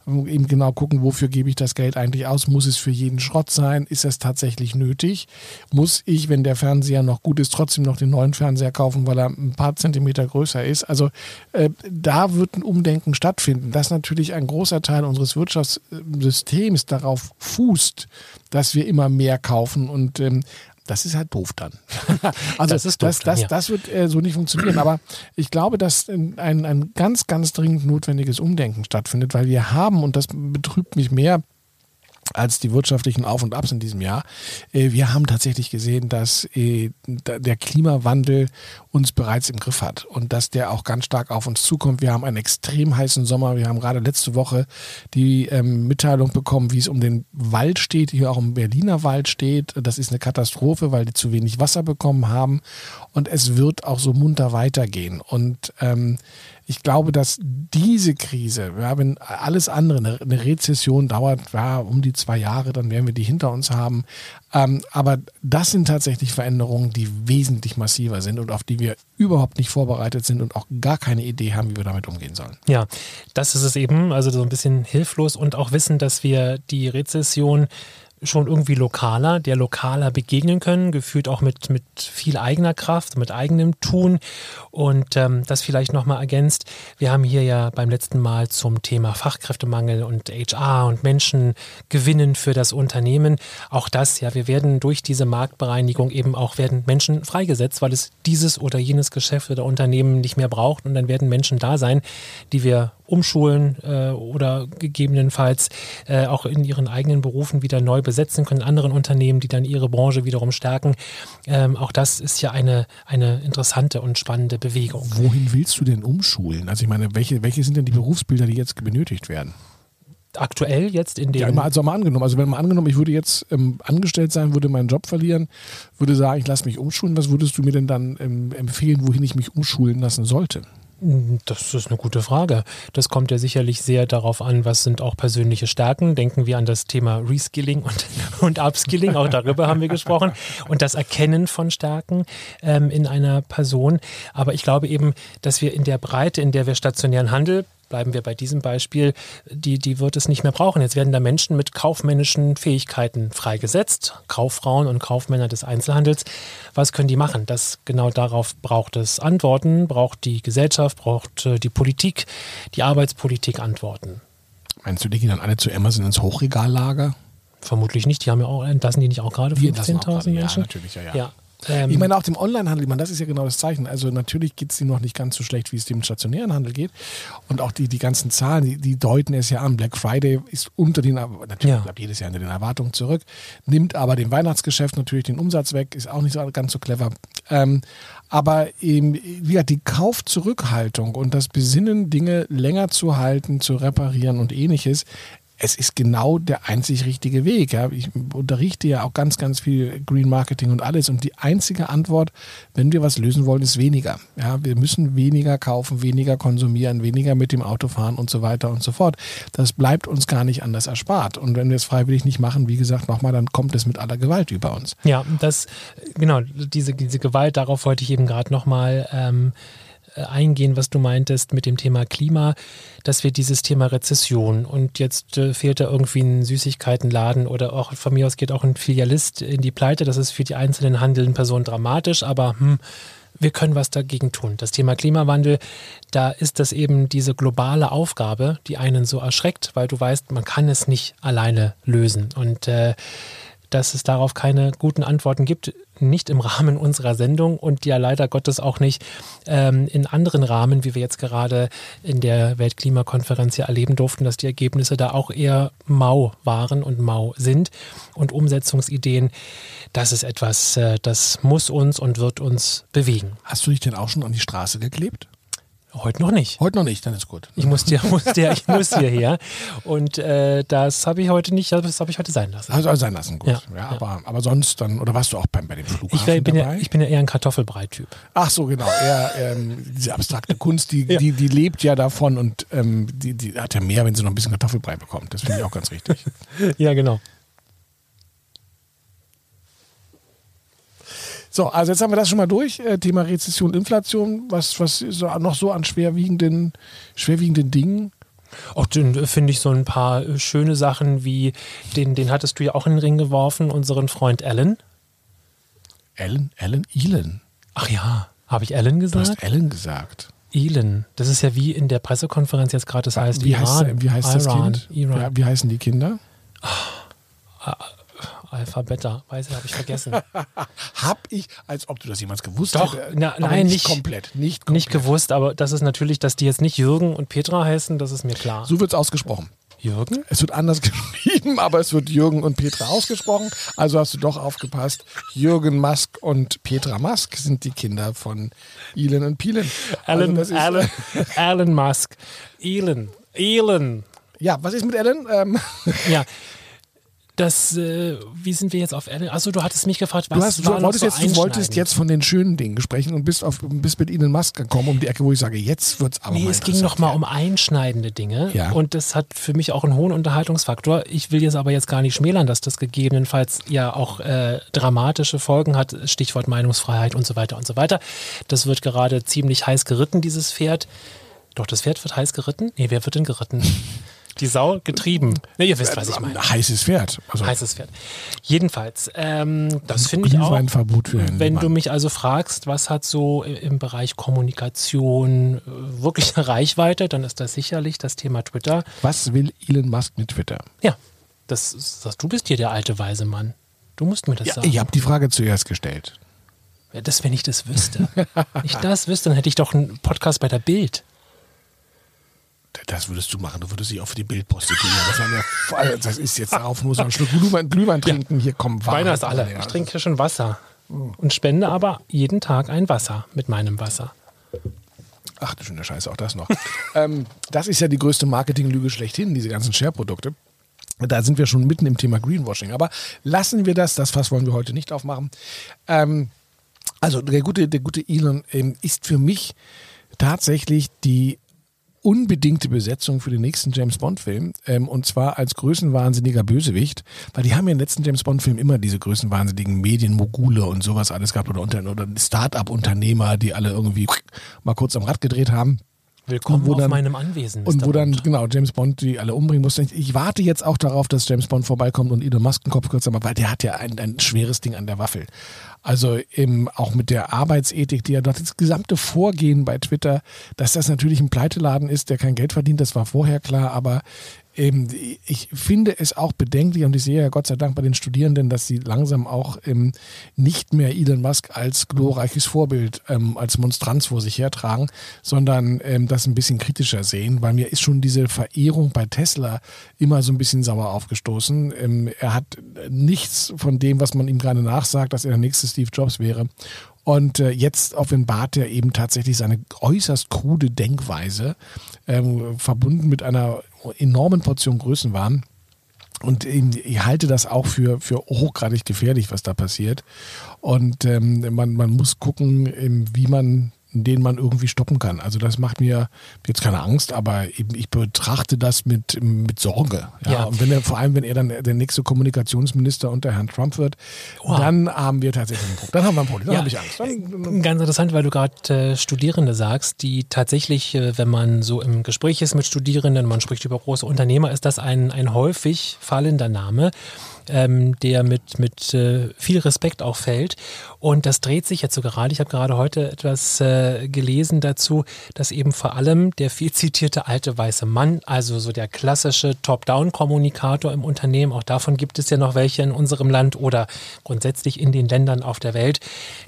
eben genau gucken, wofür gebe ich das Geld eigentlich aus? Muss es für jeden Schrott sein? Ist es tatsächlich nötig? Muss ich, wenn der Fernseher noch gut ist, trotzdem noch den neuen Fernseher kaufen, weil er ein paar Zentimeter größer ist? Also äh, da wird ein Umdenken stattfinden, dass natürlich ein großer Teil unseres Wirtschaftssystems darauf fußt, dass wir immer mehr kaufen und ähm, das ist halt doof dann. also das, ist doof das, das, ja. das wird äh, so nicht funktionieren. Aber ich glaube, dass ein, ein ganz, ganz dringend notwendiges Umdenken stattfindet, weil wir haben, und das betrübt mich mehr, als die wirtschaftlichen Auf und Abs in diesem Jahr. Äh, wir haben tatsächlich gesehen, dass äh, der Klimawandel uns bereits im Griff hat und dass der auch ganz stark auf uns zukommt. Wir haben einen extrem heißen Sommer. Wir haben gerade letzte Woche die ähm, Mitteilung bekommen, wie es um den Wald steht, hier auch um Berliner Wald steht. Das ist eine Katastrophe, weil die zu wenig Wasser bekommen haben und es wird auch so munter weitergehen. Und ähm, ich glaube, dass diese Krise, ja, wenn alles andere, eine, Rezession dauert ja, um die zwei Jahre, dann werden wir die hinter uns haben. Ähm, aber das sind tatsächlich Veränderungen, die wesentlich massiver sind und auf die wir überhaupt nicht vorbereitet sind und auch gar keine Idee haben, wie wir damit umgehen sollen. Ja, das ist es eben, also so ein bisschen hilflos und auch wissen, dass wir die Rezession schon irgendwie lokaler, der lokaler begegnen können, gefühlt auch mit, mit viel eigener Kraft, mit eigenem Tun. Und ähm, das vielleicht nochmal ergänzt, wir haben hier ja beim letzten Mal zum Thema Fachkräftemangel und HR und Menschen gewinnen für das Unternehmen. Auch das, ja, wir werden durch diese Marktbereinigung eben auch werden Menschen freigesetzt, weil es dieses oder jenes Geschäft oder Unternehmen nicht mehr braucht. Und dann werden Menschen da sein, die wir umschulen äh, oder gegebenenfalls äh, auch in ihren eigenen Berufen wieder neu besetzen können, anderen Unternehmen, die dann ihre Branche wiederum stärken. Ähm, auch das ist ja eine, eine interessante und spannende Bewegung. Wohin willst du denn umschulen? Also ich meine, welche, welche sind denn die Berufsbilder, die jetzt benötigt werden? aktuell jetzt in dem. Ja, also mal angenommen. Also wenn man angenommen, ich würde jetzt ähm, angestellt sein, würde meinen Job verlieren, würde sagen, ich lasse mich umschulen, was würdest du mir denn dann ähm, empfehlen, wohin ich mich umschulen lassen sollte? Das ist eine gute Frage. Das kommt ja sicherlich sehr darauf an, was sind auch persönliche Stärken. Denken wir an das Thema Reskilling und, und Upskilling, auch darüber haben wir gesprochen. Und das Erkennen von Stärken ähm, in einer Person. Aber ich glaube eben, dass wir in der Breite, in der wir stationären Handel bleiben wir bei diesem Beispiel, die, die wird es nicht mehr brauchen. Jetzt werden da Menschen mit kaufmännischen Fähigkeiten freigesetzt, Kauffrauen und Kaufmänner des Einzelhandels. Was können die machen? Das genau darauf braucht es Antworten, braucht die Gesellschaft, braucht äh, die Politik, die Arbeitspolitik Antworten. Meinst du, die gehen dann alle zu Amazon ins Hochregallager? Vermutlich nicht. Die haben ja auch, entlassen die nicht auch gerade 15.000 Menschen? Ja, natürlich, ja, ja. ja. Ähm, ich meine, auch dem Onlinehandel, ich meine, das ist ja genau das Zeichen. Also natürlich geht es ihm noch nicht ganz so schlecht, wie es dem stationären Handel geht. Und auch die, die ganzen Zahlen, die, die deuten es ja an. Black Friday ist unter den, natürlich ja. bleibt jedes Jahr unter den Erwartungen zurück, nimmt aber dem Weihnachtsgeschäft natürlich den Umsatz weg, ist auch nicht so, ganz so clever. Ähm, aber eben, ja, die Kaufzurückhaltung und das Besinnen, Dinge länger zu halten, zu reparieren und ähnliches, es ist genau der einzig richtige Weg. Ja. Ich unterrichte ja auch ganz, ganz viel Green Marketing und alles. Und die einzige Antwort, wenn wir was lösen wollen, ist weniger. Ja, wir müssen weniger kaufen, weniger konsumieren, weniger mit dem Auto fahren und so weiter und so fort. Das bleibt uns gar nicht anders erspart. Und wenn wir es freiwillig nicht machen, wie gesagt, nochmal, dann kommt es mit aller Gewalt über uns. Ja, das, genau, diese, diese Gewalt, darauf wollte ich eben gerade nochmal ähm, äh, eingehen, was du meintest mit dem Thema Klima, dass wir dieses Thema Rezession und jetzt äh, fehlt da irgendwie ein Süßigkeitenladen oder auch von mir aus geht auch ein Filialist in die Pleite. Das ist für die einzelnen handelnden Personen dramatisch, aber hm, wir können was dagegen tun. Das Thema Klimawandel, da ist das eben diese globale Aufgabe, die einen so erschreckt, weil du weißt, man kann es nicht alleine lösen. Und äh, dass es darauf keine guten Antworten gibt, nicht im Rahmen unserer Sendung und ja leider Gottes auch nicht ähm, in anderen Rahmen, wie wir jetzt gerade in der Weltklimakonferenz ja erleben durften, dass die Ergebnisse da auch eher mau waren und mau sind. Und Umsetzungsideen, das ist etwas, äh, das muss uns und wird uns bewegen. Hast du dich denn auch schon an die Straße geklebt? Heute noch nicht. Heute noch nicht, dann ist gut. Ich muss dir, muss dir, ich muss hierher. Und äh, das habe ich heute nicht, das habe ich heute sein lassen. Also sein lassen, gut. Ja, ja, ja, Aber, aber sonst dann, oder warst du auch beim, bei dem Flughafen ich, bin dabei? Ja, ich bin ja eher ein Kartoffelbrei-Typ. Ach so, genau. Eher, ähm, diese abstrakte Kunst, die, die, die lebt ja davon und ähm, die, die hat ja mehr, wenn sie noch ein bisschen Kartoffelbrei bekommt. Das finde ich auch ganz richtig. ja, genau. So, also jetzt haben wir das schon mal durch. Äh, Thema Rezession, Inflation. Was, was ist noch so an schwerwiegenden, schwerwiegenden Dingen? Auch den äh, finde ich so ein paar äh, schöne Sachen wie, den, den hattest du ja auch in den Ring geworfen, unseren Freund Alan. Alan? Alan? Elon. Ach ja, habe ich Alan gesagt? Du hast Alan gesagt. Elon. Das ist ja wie in der Pressekonferenz jetzt gerade, das heißt wie Iran. Heißt, wie heißt Iran, das Kind? Iran. Wie, wie heißen die Kinder? Alpha, Beta, weiß ich, habe ich vergessen. Hab ich, als ob du das jemals gewusst Doch, hätte. na, nein, nicht, nicht- komplett. Nicht komplett. Nicht gewusst, aber das ist natürlich, dass die jetzt nicht Jürgen und Petra heißen, das ist mir klar. So wird es ausgesprochen. Jürgen? Es wird anders geschrieben, aber es wird Jürgen und Petra ausgesprochen. Also hast du doch aufgepasst. Jürgen Musk und Petra Musk sind die Kinder von Elon und Pielen. Alan, also Alan, Alan Musk. Elon. Elon. Ja, was ist mit Alan? Ähm, Ja. Das, äh, wie sind wir jetzt auf Alan? Achso, du hattest mich gefragt, was du, hast, du, war wolltest so jetzt, du wolltest jetzt von den schönen Dingen sprechen und bist, auf, bist mit Elon Musk gekommen um die Ecke, wo ich sage, jetzt wird es aber Nee, es ging interessant noch mal werden. um einschneidende Dinge. Ja. Und das hat für mich auch einen hohen Unterhaltungsfaktor. Ich will jetzt aber jetzt gar nicht schmälern, dass das gegebenenfalls ja auch äh, dramatische Folgen hat. Stichwort Meinungsfreiheit und so weiter und so weiter. Das wird gerade ziemlich heiß geritten, dieses Pferd. Doch, das Pferd wird heiß geritten? Nee, wer wird denn geritten? Die Sau getrieben. Ne, ihr wisst, was ich meine. Ein heißes Pferd. Also Heißes Pferd. Jedenfalls, ähm, das finde ich auch. Glühweinverbot für Herrn Wenn du Lehmann. mich also fragst, was hat so i- im Bereich Kommunikation äh, wirklich eine Reichweite, dann ist das sicherlich das Thema Twitter. Was will Elon Musk mit Twitter? Ja, das, das, du bist hier der alte weise Mann. Du musst mir das Ja, sagen. ich habe die Frage zuerst gestellt. Ja, Das, wenn ich das wüsste. wenn ich das wüsste, dann hätte ich doch einen Podcast bei der Bild. Das würdest du machen. Du würdest dich auch für die Bild prostituieren. Das, war mir voll, das ist jetzt darauf, muss man einen Schluck Glühwein, Glühwein trinken. Hier kommen Meiner ist alle. Ich trinke hier schon Wasser. Und spende aber jeden Tag ein Wasser mit meinem Wasser. Ach du schöne Scheiße, auch das noch. ähm, das ist ja die größte Marketinglüge schlechthin, diese ganzen Share-Produkte. Da sind wir schon mitten im Thema Greenwashing. Aber lassen wir das, das Fass wollen wir heute nicht aufmachen. Ähm, also der gute, der gute Elon ähm, ist für mich tatsächlich die unbedingte Besetzung für den nächsten James Bond-Film. Ähm, und zwar als größenwahnsinniger Bösewicht. Weil die haben ja im letzten James Bond-Film immer diese größenwahnsinnigen Medienmogule und sowas alles gehabt. Oder, oder Start-up-Unternehmer, die alle irgendwie mal kurz am Rad gedreht haben. Willkommen wo auf dann- meinem Anwesen. Und Mr. wo dann, genau, James Bond die alle umbringen musste. Ich, ich warte jetzt auch darauf, dass James Bond vorbeikommt und Elon Musk den Kopf kürzer macht, weil der hat ja ein, ein schweres Ding an der Waffel. Also eben auch mit der Arbeitsethik, die er dort, das gesamte Vorgehen bei Twitter, dass das natürlich ein Pleiteladen ist, der kein Geld verdient, das war vorher klar, aber ähm, ich finde es auch bedenklich und ich sehe ja Gott sei Dank bei den Studierenden, dass sie langsam auch ähm, nicht mehr Elon Musk als glorreiches Vorbild, ähm, als Monstranz vor sich hertragen, sondern ähm, das ein bisschen kritischer sehen. Bei mir ist schon diese Verehrung bei Tesla immer so ein bisschen sauer aufgestoßen. Ähm, er hat nichts von dem, was man ihm gerade nachsagt, dass er der nächste Steve Jobs wäre. Und äh, jetzt offenbart er eben tatsächlich seine äußerst krude Denkweise, ähm, verbunden mit einer enormen Portion Größenwahn. Und ich halte das auch für, für hochgradig gefährlich, was da passiert. Und ähm, man, man muss gucken, ähm, wie man den man irgendwie stoppen kann. Also das macht mir jetzt keine Angst, aber eben ich betrachte das mit, mit Sorge. Ja? Ja. Und wenn er, vor allem, wenn er dann der nächste Kommunikationsminister unter Herrn Trump wird, Oha. dann haben wir tatsächlich ein Problem. Dann haben wir ein Problem. Dann Ja. habe ich Angst. Dann, Ganz interessant, weil du gerade äh, Studierende sagst, die tatsächlich, äh, wenn man so im Gespräch ist mit Studierenden, man spricht über große Unternehmer, ist das ein, ein häufig fallender Name, ähm, der mit, mit äh, viel Respekt auch fällt. Und das dreht sich jetzt so gerade. Ich habe gerade heute etwas äh, gelesen dazu, dass eben vor allem der viel zitierte alte weiße Mann, also so der klassische Top-Down-Kommunikator im Unternehmen, auch davon gibt es ja noch welche in unserem Land oder grundsätzlich in den Ländern auf der Welt,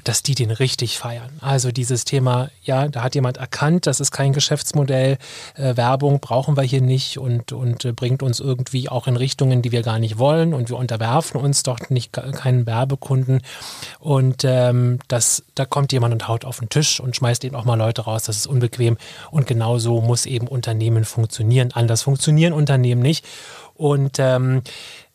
dass die den richtig feiern. Also dieses Thema, ja, da hat jemand erkannt, das ist kein Geschäftsmodell, äh, Werbung brauchen wir hier nicht und, und äh, bringt uns irgendwie auch in Richtungen, die wir gar nicht wollen und wir unterwerfen uns doch nicht keinen Werbekunden. Und ähm, das, da kommt jemand und haut auf den Tisch und schmeißt eben auch mal Leute raus, das ist unbequem. Und genau so muss eben Unternehmen funktionieren. Anders funktionieren Unternehmen nicht. Und ähm,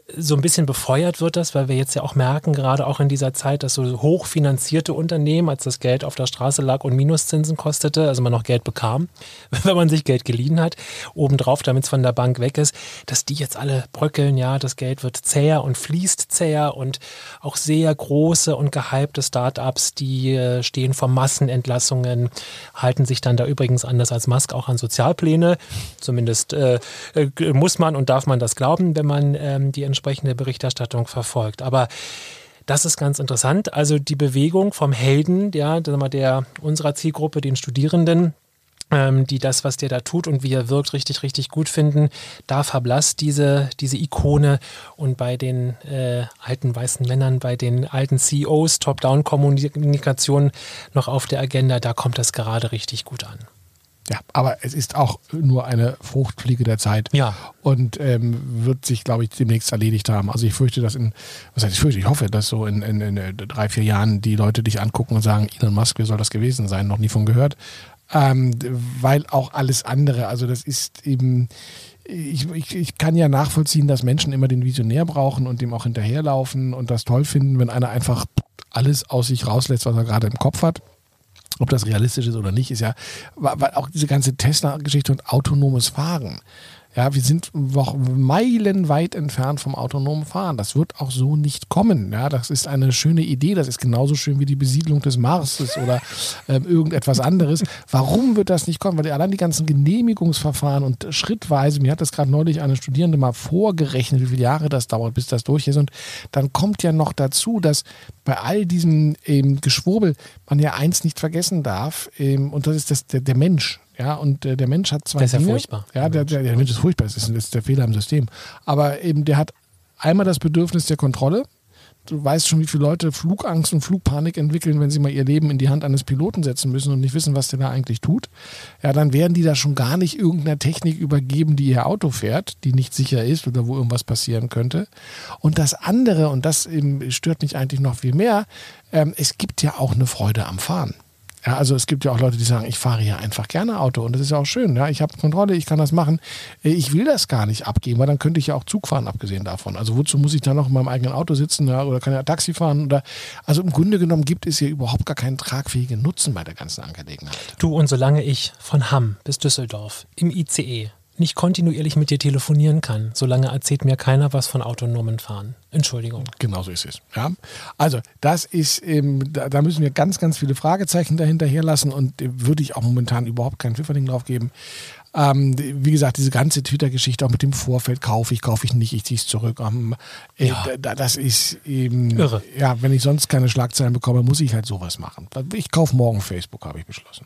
so ein bisschen befeuert wird das, weil wir jetzt ja auch merken, gerade auch in dieser Zeit, dass so hochfinanzierte Unternehmen, als das Geld auf der Straße lag und Minuszinsen kostete, also man noch Geld bekam, wenn man sich Geld geliehen hat, obendrauf, damit es von der Bank weg ist, dass die jetzt alle bröckeln, ja, das Geld wird zäher und fließt zäher und auch sehr große und gehypte Startups, die äh, stehen vor Massenentlassungen, halten sich dann da übrigens anders als Musk auch an Sozialpläne. Zumindest äh, äh muss man und darf man das glauben, wenn man ähm, die entsprechende Berichterstattung verfolgt. Aber das ist ganz interessant. Also die Bewegung vom Helden, ja, der unserer Zielgruppe, den Studierenden, ähm, die das, was der da tut und wie er wirkt, richtig, richtig gut finden, da verblasst diese, diese Ikone. Und bei den äh, alten weißen Männern, bei den alten CEOs, Top-Down-Kommunikation noch auf der Agenda, da kommt das gerade richtig gut an. Ja, aber es ist auch nur eine Fruchtfliege der Zeit. Ja. Und ähm, wird sich, glaube ich, demnächst erledigt haben. Also ich fürchte, dass in, was heißt ich fürchte, ich hoffe, dass so in, in, in drei, vier Jahren die Leute dich angucken und sagen, Elon Musk, wer soll das gewesen sein? Noch nie von gehört. Ähm, weil auch alles andere, also das ist eben, ich, ich, ich kann ja nachvollziehen, dass Menschen immer den Visionär brauchen und dem auch hinterherlaufen und das toll finden, wenn einer einfach alles aus sich rauslässt, was er gerade im Kopf hat. Ob das realistisch ist oder nicht, ist ja, weil auch diese ganze Tesla-Geschichte und autonomes Fahren. Ja, wir sind noch meilenweit entfernt vom autonomen Fahren. Das wird auch so nicht kommen. Ja, das ist eine schöne Idee. Das ist genauso schön wie die Besiedlung des Marses oder ähm, irgendetwas anderes. Warum wird das nicht kommen? Weil allein die ganzen Genehmigungsverfahren und schrittweise, mir hat das gerade neulich eine Studierende mal vorgerechnet, wie viele Jahre das dauert, bis das durch ist. Und dann kommt ja noch dazu, dass bei all diesem ähm, Geschwurbel man ja eins nicht vergessen darf. Ähm, und das ist das, der, der Mensch. Ja, und äh, der Mensch hat zwei. Das ist ja Dinge. furchtbar. Ja, der, der, der Mensch ist furchtbar, das ist, das ist der Fehler im System. Aber eben, der hat einmal das Bedürfnis der Kontrolle. Du weißt schon, wie viele Leute Flugangst und Flugpanik entwickeln, wenn sie mal ihr Leben in die Hand eines Piloten setzen müssen und nicht wissen, was der da eigentlich tut. Ja, dann werden die da schon gar nicht irgendeiner Technik übergeben, die ihr Auto fährt, die nicht sicher ist oder wo irgendwas passieren könnte. Und das andere, und das stört mich eigentlich noch viel mehr, ähm, es gibt ja auch eine Freude am Fahren. Ja, also es gibt ja auch Leute, die sagen, ich fahre hier einfach gerne Auto und das ist ja auch schön. Ja, ich habe Kontrolle, ich kann das machen. Äh, ich will das gar nicht abgeben, weil dann könnte ich ja auch Zug fahren, abgesehen davon. Also wozu muss ich dann noch in meinem eigenen Auto sitzen ja, oder kann ja Taxi fahren? Oder, also im Grunde genommen gibt es hier überhaupt gar keinen tragfähigen Nutzen bei der ganzen Angelegenheit. Du und solange ich von Hamm bis Düsseldorf im ICE nicht kontinuierlich mit dir telefonieren kann, solange erzählt mir keiner was von autonomen Fahren. Entschuldigung. Genau so ist es. Ja. Also das ist, ähm, da, da, müssen wir ganz, ganz viele Fragezeichen dahinter herlassen und äh, würde ich auch momentan überhaupt keinen Pfifferling drauf geben. Ähm, wie gesagt, diese ganze Twitter-Geschichte auch mit dem Vorfeld, kaufe ich, kaufe ich nicht, ich ziehe es zurück. Ähm, äh, ja. da, das ist eben, Irre. ja, wenn ich sonst keine Schlagzeilen bekomme, muss ich halt sowas machen. Ich kaufe morgen Facebook, habe ich beschlossen.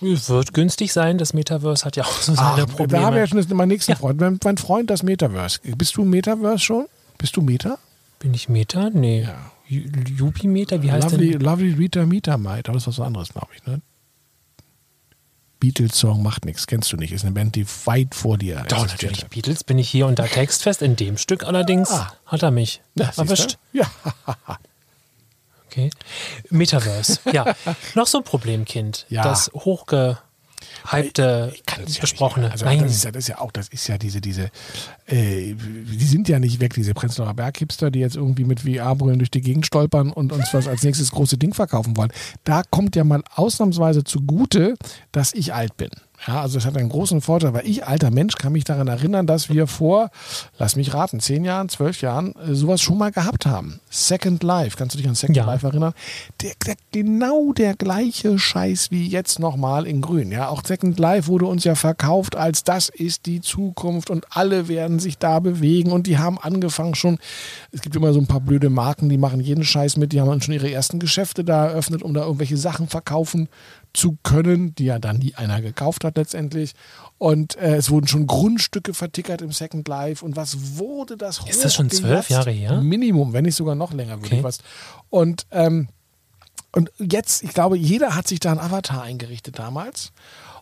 Wird günstig sein. Das Metaverse hat ja auch so seine Ach, Probleme. Da haben wir ja schon meinen nächsten ja. Freund. Mein, mein, Freund, das Metaverse. Bist du Metaverse schon? Bist du Meta? Bin ich Meta? Nee. Ja. Jupi-Meter? Wie heißt Lovely, denn? Lovely Rita Meta Might. Aber das ist was anderes, glaube ich. Ne? Beatles-Song macht nichts, kennst du nicht. Ist eine Band, die weit vor dir Doch, natürlich. Beatles bin ich hier unter Textfest. In dem Stück allerdings ah. hat er mich ja, erwischt. Ja. Okay. Metaverse, ja. Noch so ein Problemkind. Ja. Das hochge hypte, besprochene. Ja also Nein. Das ist, ja, das ist ja auch, das ist ja diese, diese, äh, die sind ja nicht weg, diese Prenzlauer Berghipster, die jetzt irgendwie mit VR-Brillen durch die Gegend stolpern und uns was als nächstes große Ding verkaufen wollen. Da kommt ja mal ausnahmsweise zugute, dass ich alt bin. Ja, also es hat einen großen Vorteil, weil ich, alter Mensch, kann mich daran erinnern, dass wir vor, lass mich raten, zehn Jahren, zwölf Jahren äh, sowas schon mal gehabt haben. Second Life, kannst du dich an Second ja. Life erinnern? Der, der, genau der gleiche Scheiß wie jetzt nochmal in Grün. Ja, auch Second Life wurde uns ja verkauft als das ist die Zukunft und alle werden sich da bewegen und die haben angefangen schon. Es gibt immer so ein paar blöde Marken, die machen jeden Scheiß mit, die haben schon ihre ersten Geschäfte da eröffnet, um da irgendwelche Sachen verkaufen zu können, die ja dann nie einer gekauft hat letztendlich. Und äh, es wurden schon Grundstücke vertickert im Second Life. Und was wurde das? Ist das schon zwölf Jahre her? Minimum, wenn nicht sogar noch länger, würde okay. ich fast. Und, ähm, und jetzt, ich glaube, jeder hat sich da einen Avatar eingerichtet damals.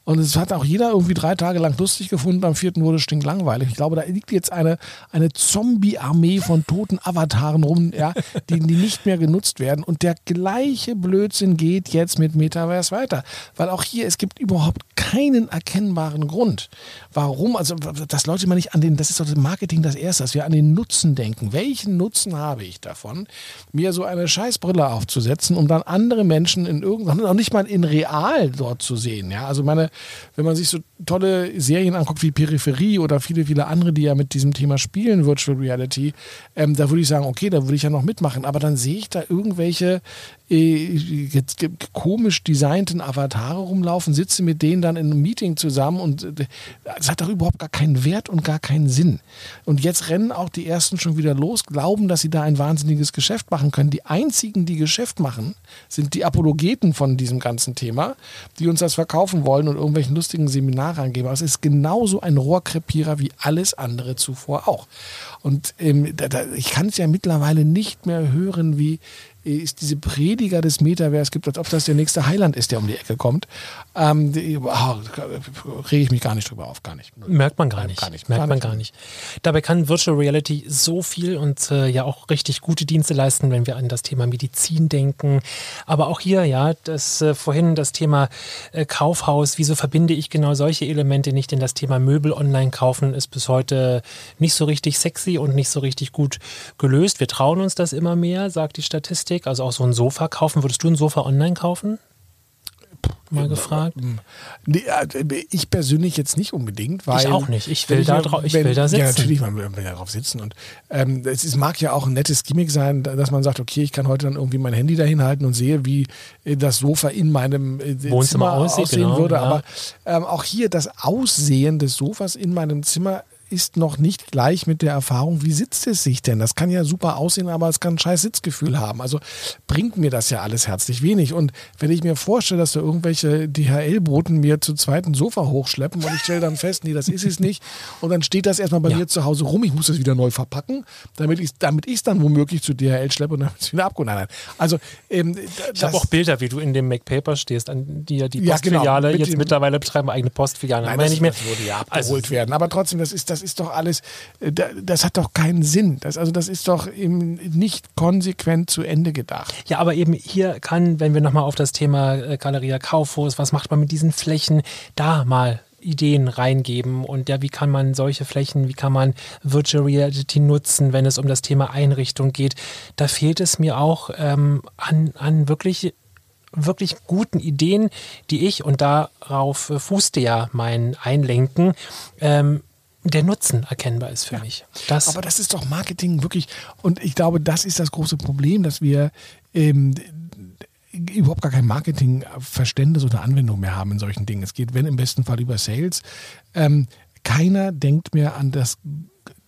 Und es hat auch jeder irgendwie drei Tage lang lustig gefunden, am vierten wurde es stinklangweilig. Ich glaube, da liegt jetzt eine, eine Zombie-Armee von toten Avataren rum, ja, die, die nicht mehr genutzt werden. Und der gleiche Blödsinn geht jetzt mit Metaverse weiter. Weil auch hier, es gibt überhaupt keinen erkennbaren Grund, warum, also dass Leute mal nicht an den, das ist doch das Marketing das Erste, dass wir an den Nutzen denken. Welchen Nutzen habe ich davon, mir so eine Scheißbrille aufzusetzen, um dann andere Menschen in irgendeinem, noch nicht mal in real dort zu sehen. Ja, also meine, wenn man sich so tolle Serien anguckt wie Peripherie oder viele, viele andere, die ja mit diesem Thema spielen, Virtual Reality, ähm, da würde ich sagen, okay, da würde ich ja noch mitmachen. Aber dann sehe ich da irgendwelche äh, komisch designten Avatare rumlaufen, sitze mit denen dann in einem Meeting zusammen und äh, es hat doch überhaupt gar keinen Wert und gar keinen Sinn. Und jetzt rennen auch die ersten schon wieder los, glauben, dass sie da ein wahnsinniges Geschäft machen können. Die einzigen, die Geschäft machen, sind die Apologeten von diesem ganzen Thema, die uns das verkaufen wollen und irgendwelchen lustigen Seminare angeben. Aber es ist genauso ein Rohrkrepierer wie alles andere zuvor auch. Und ähm, da, da, ich kann es ja mittlerweile nicht mehr hören, wie ist diese Prediger des Metavers gibt, als ob das der nächste Heiland ist, der um die Ecke kommt. Ähm, oh, rege ich mich gar nicht drüber auf, gar nicht. Merkt man gar nicht. Gar nicht. Merkt gar man nicht. gar nicht. Dabei kann Virtual Reality so viel und äh, ja auch richtig gute Dienste leisten, wenn wir an das Thema Medizin denken. Aber auch hier, ja, das äh, vorhin das Thema äh, Kaufhaus, wieso verbinde ich genau solche Elemente nicht? Denn das Thema Möbel online kaufen ist bis heute nicht so richtig sexy und nicht so richtig gut gelöst. Wir trauen uns das immer mehr, sagt die Statistik. Also auch so ein Sofa kaufen. Würdest du ein Sofa online kaufen? Mal gefragt. Nee, äh, ich persönlich jetzt nicht unbedingt, weil. Ich auch nicht. Ich will, da, ich wenn, will da sitzen. Ja, natürlich, man will, da drauf sitzen. Und ähm, es, es, mag ja auch ein nettes Gimmick sein, dass man sagt, okay, ich kann heute dann irgendwie mein Handy dahin halten und sehe, wie äh, das Sofa in meinem äh, Wohnzimmer Zimmer aussieht, aussehen genau, würde. Ja. Aber ähm, auch hier das Aussehen des Sofas in meinem Zimmer ist noch nicht gleich mit der Erfahrung, wie sitzt es sich denn? Das kann ja super aussehen, aber es kann ein scheiß Sitzgefühl haben. Also bringt mir das ja alles herzlich wenig. Und wenn ich mir vorstelle, dass da irgendwelche DHL-Boten mir zu zweiten Sofa hochschleppen und ich stelle dann fest, nee, das ist es nicht. Und dann steht das erstmal bei ja. mir zu Hause rum, ich muss es wieder neu verpacken, damit ich es damit dann womöglich zu DHL schleppe und dann es wieder abgeholt. Nein, nein. Also, ähm, ich habe auch Bilder, wie du in dem MacPaper stehst, an die ja die Postfiliale ja, genau, mit jetzt mittlerweile betreiben eigene Postfiliale. Nein, das, nicht mehr. das würde ja abgeholt also, werden. Aber trotzdem, das ist das das ist doch alles, äh, das hat doch keinen Sinn. Das, also das ist doch eben nicht konsequent zu Ende gedacht. Ja, aber eben hier kann, wenn wir nochmal auf das Thema äh, Galeria Kaufhaus, was macht man mit diesen Flächen, da mal Ideen reingeben und ja, wie kann man solche Flächen, wie kann man Virtual Reality nutzen, wenn es um das Thema Einrichtung geht. Da fehlt es mir auch ähm, an, an wirklich wirklich guten Ideen, die ich, und darauf fußte ja mein Einlenken, ähm, der Nutzen erkennbar ist für ja. mich. Das Aber das ist doch Marketing wirklich. Und ich glaube, das ist das große Problem, dass wir ähm, überhaupt gar kein Marketingverständnis oder Anwendung mehr haben in solchen Dingen. Es geht, wenn im besten Fall über Sales. Ähm, keiner denkt mehr an das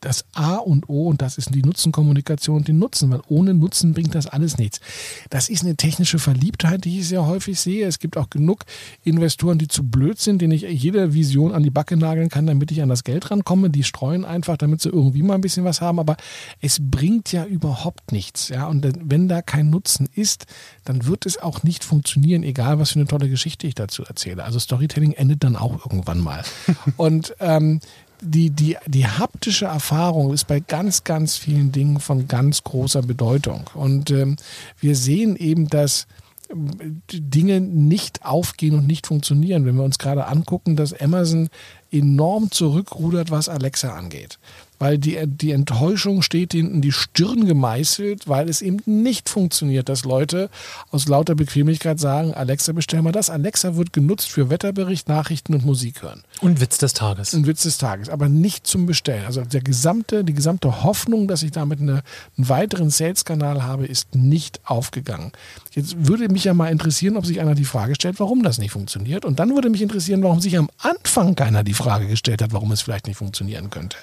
das A und O und das ist die Nutzenkommunikation und den Nutzen, weil ohne Nutzen bringt das alles nichts. Das ist eine technische Verliebtheit, die ich sehr häufig sehe. Es gibt auch genug Investoren, die zu blöd sind, denen ich jede Vision an die Backe nageln kann, damit ich an das Geld rankomme. Die streuen einfach, damit sie irgendwie mal ein bisschen was haben, aber es bringt ja überhaupt nichts. Ja? Und wenn da kein Nutzen ist, dann wird es auch nicht funktionieren, egal was für eine tolle Geschichte ich dazu erzähle. Also Storytelling endet dann auch irgendwann mal. und ähm, die, die, die haptische Erfahrung ist bei ganz, ganz vielen Dingen von ganz großer Bedeutung. Und ähm, wir sehen eben, dass ähm, Dinge nicht aufgehen und nicht funktionieren. Wenn wir uns gerade angucken, dass Amazon enorm zurückrudert, was Alexa angeht weil die, die Enttäuschung steht ihnen in die Stirn gemeißelt, weil es eben nicht funktioniert, dass Leute aus lauter Bequemlichkeit sagen, Alexa, bestell mal das. Alexa wird genutzt für Wetterbericht, Nachrichten und Musik hören. Und Witz des Tages. Und Witz des Tages, aber nicht zum Bestellen. Also der gesamte, die gesamte Hoffnung, dass ich damit eine, einen weiteren Sales-Kanal habe, ist nicht aufgegangen. Jetzt würde mich ja mal interessieren, ob sich einer die Frage stellt, warum das nicht funktioniert. Und dann würde mich interessieren, warum sich am Anfang keiner die Frage gestellt hat, warum es vielleicht nicht funktionieren könnte.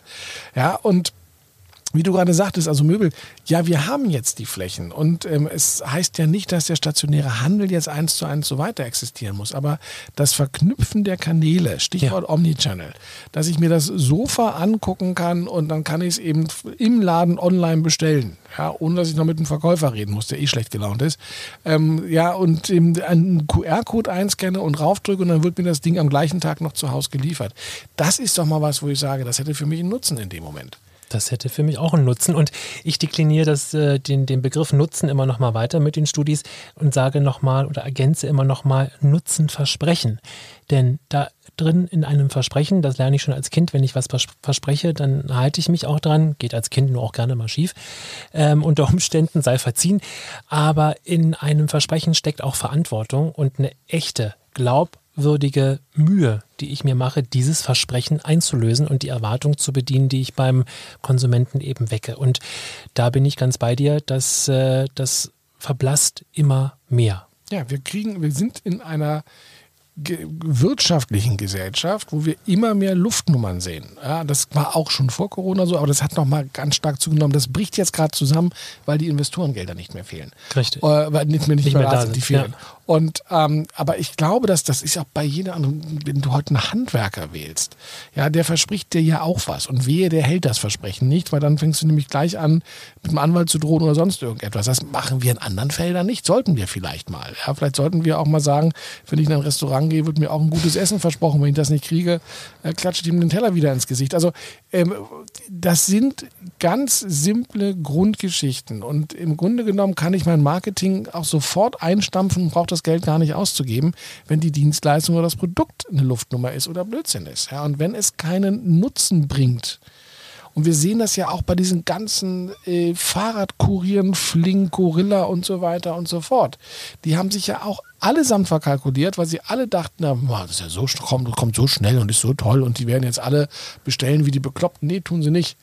Ja, und wie du gerade sagtest, also Möbel, ja, wir haben jetzt die Flächen und ähm, es heißt ja nicht, dass der stationäre Handel jetzt eins zu eins so weiter existieren muss, aber das Verknüpfen der Kanäle, Stichwort ja. Omnichannel, dass ich mir das Sofa angucken kann und dann kann ich es eben im Laden online bestellen, ja, ohne dass ich noch mit dem Verkäufer reden muss, der eh schlecht gelaunt ist, ähm, ja, und einen QR-Code einscanne und raufdrücke und dann wird mir das Ding am gleichen Tag noch zu Hause geliefert. Das ist doch mal was, wo ich sage, das hätte für mich einen Nutzen in dem Moment. Das hätte für mich auch einen Nutzen. Und ich dekliniere das, äh, den, den Begriff Nutzen immer noch mal weiter mit den Studis und sage nochmal oder ergänze immer noch mal Nutzenversprechen. Denn da drin in einem Versprechen, das lerne ich schon als Kind, wenn ich was verspreche, dann halte ich mich auch dran, geht als Kind nur auch gerne mal schief, ähm, unter Umständen sei verziehen, aber in einem Versprechen steckt auch Verantwortung und eine echte, glaub würdige Mühe, die ich mir mache, dieses Versprechen einzulösen und die Erwartung zu bedienen, die ich beim Konsumenten eben wecke. Und da bin ich ganz bei dir, dass äh, das verblasst immer mehr. Ja, wir kriegen, wir sind in einer wirtschaftlichen Gesellschaft, wo wir immer mehr Luftnummern sehen. Ja, das war auch schon vor Corona so, aber das hat nochmal ganz stark zugenommen. Das bricht jetzt gerade zusammen, weil die Investorengelder nicht mehr fehlen. Richtig. Äh, weil nicht mehr, nicht, nicht mehr, mehr da sind, die fehlen. Ja. Und ähm, aber ich glaube, dass das ist auch bei jeder anderen, wenn du heute einen Handwerker wählst, ja, der verspricht dir ja auch was. Und wehe, der hält das Versprechen nicht, weil dann fängst du nämlich gleich an, mit dem Anwalt zu drohen oder sonst irgendetwas. Das machen wir in anderen Feldern nicht. Sollten wir vielleicht mal. Ja, vielleicht sollten wir auch mal sagen, wenn ich in ein Restaurant gehe, wird mir auch ein gutes Essen versprochen. Wenn ich das nicht kriege, äh, klatsche ich ihm den Teller wieder ins Gesicht. Also ähm, das sind ganz simple Grundgeschichten. Und im Grunde genommen kann ich mein Marketing auch sofort einstampfen und brauche das Geld gar nicht auszugeben, wenn die Dienstleistung oder das Produkt eine Luftnummer ist oder Blödsinn ist. Ja, und wenn es keinen Nutzen bringt, und wir sehen das ja auch bei diesen ganzen äh, Fahrradkurieren, Flink, Gorilla und so weiter und so fort. Die haben sich ja auch allesamt verkalkuliert, weil sie alle dachten, na, das ist ja so, kommt, kommt so schnell und ist so toll und die werden jetzt alle bestellen wie die Bekloppten. Nee, tun sie nicht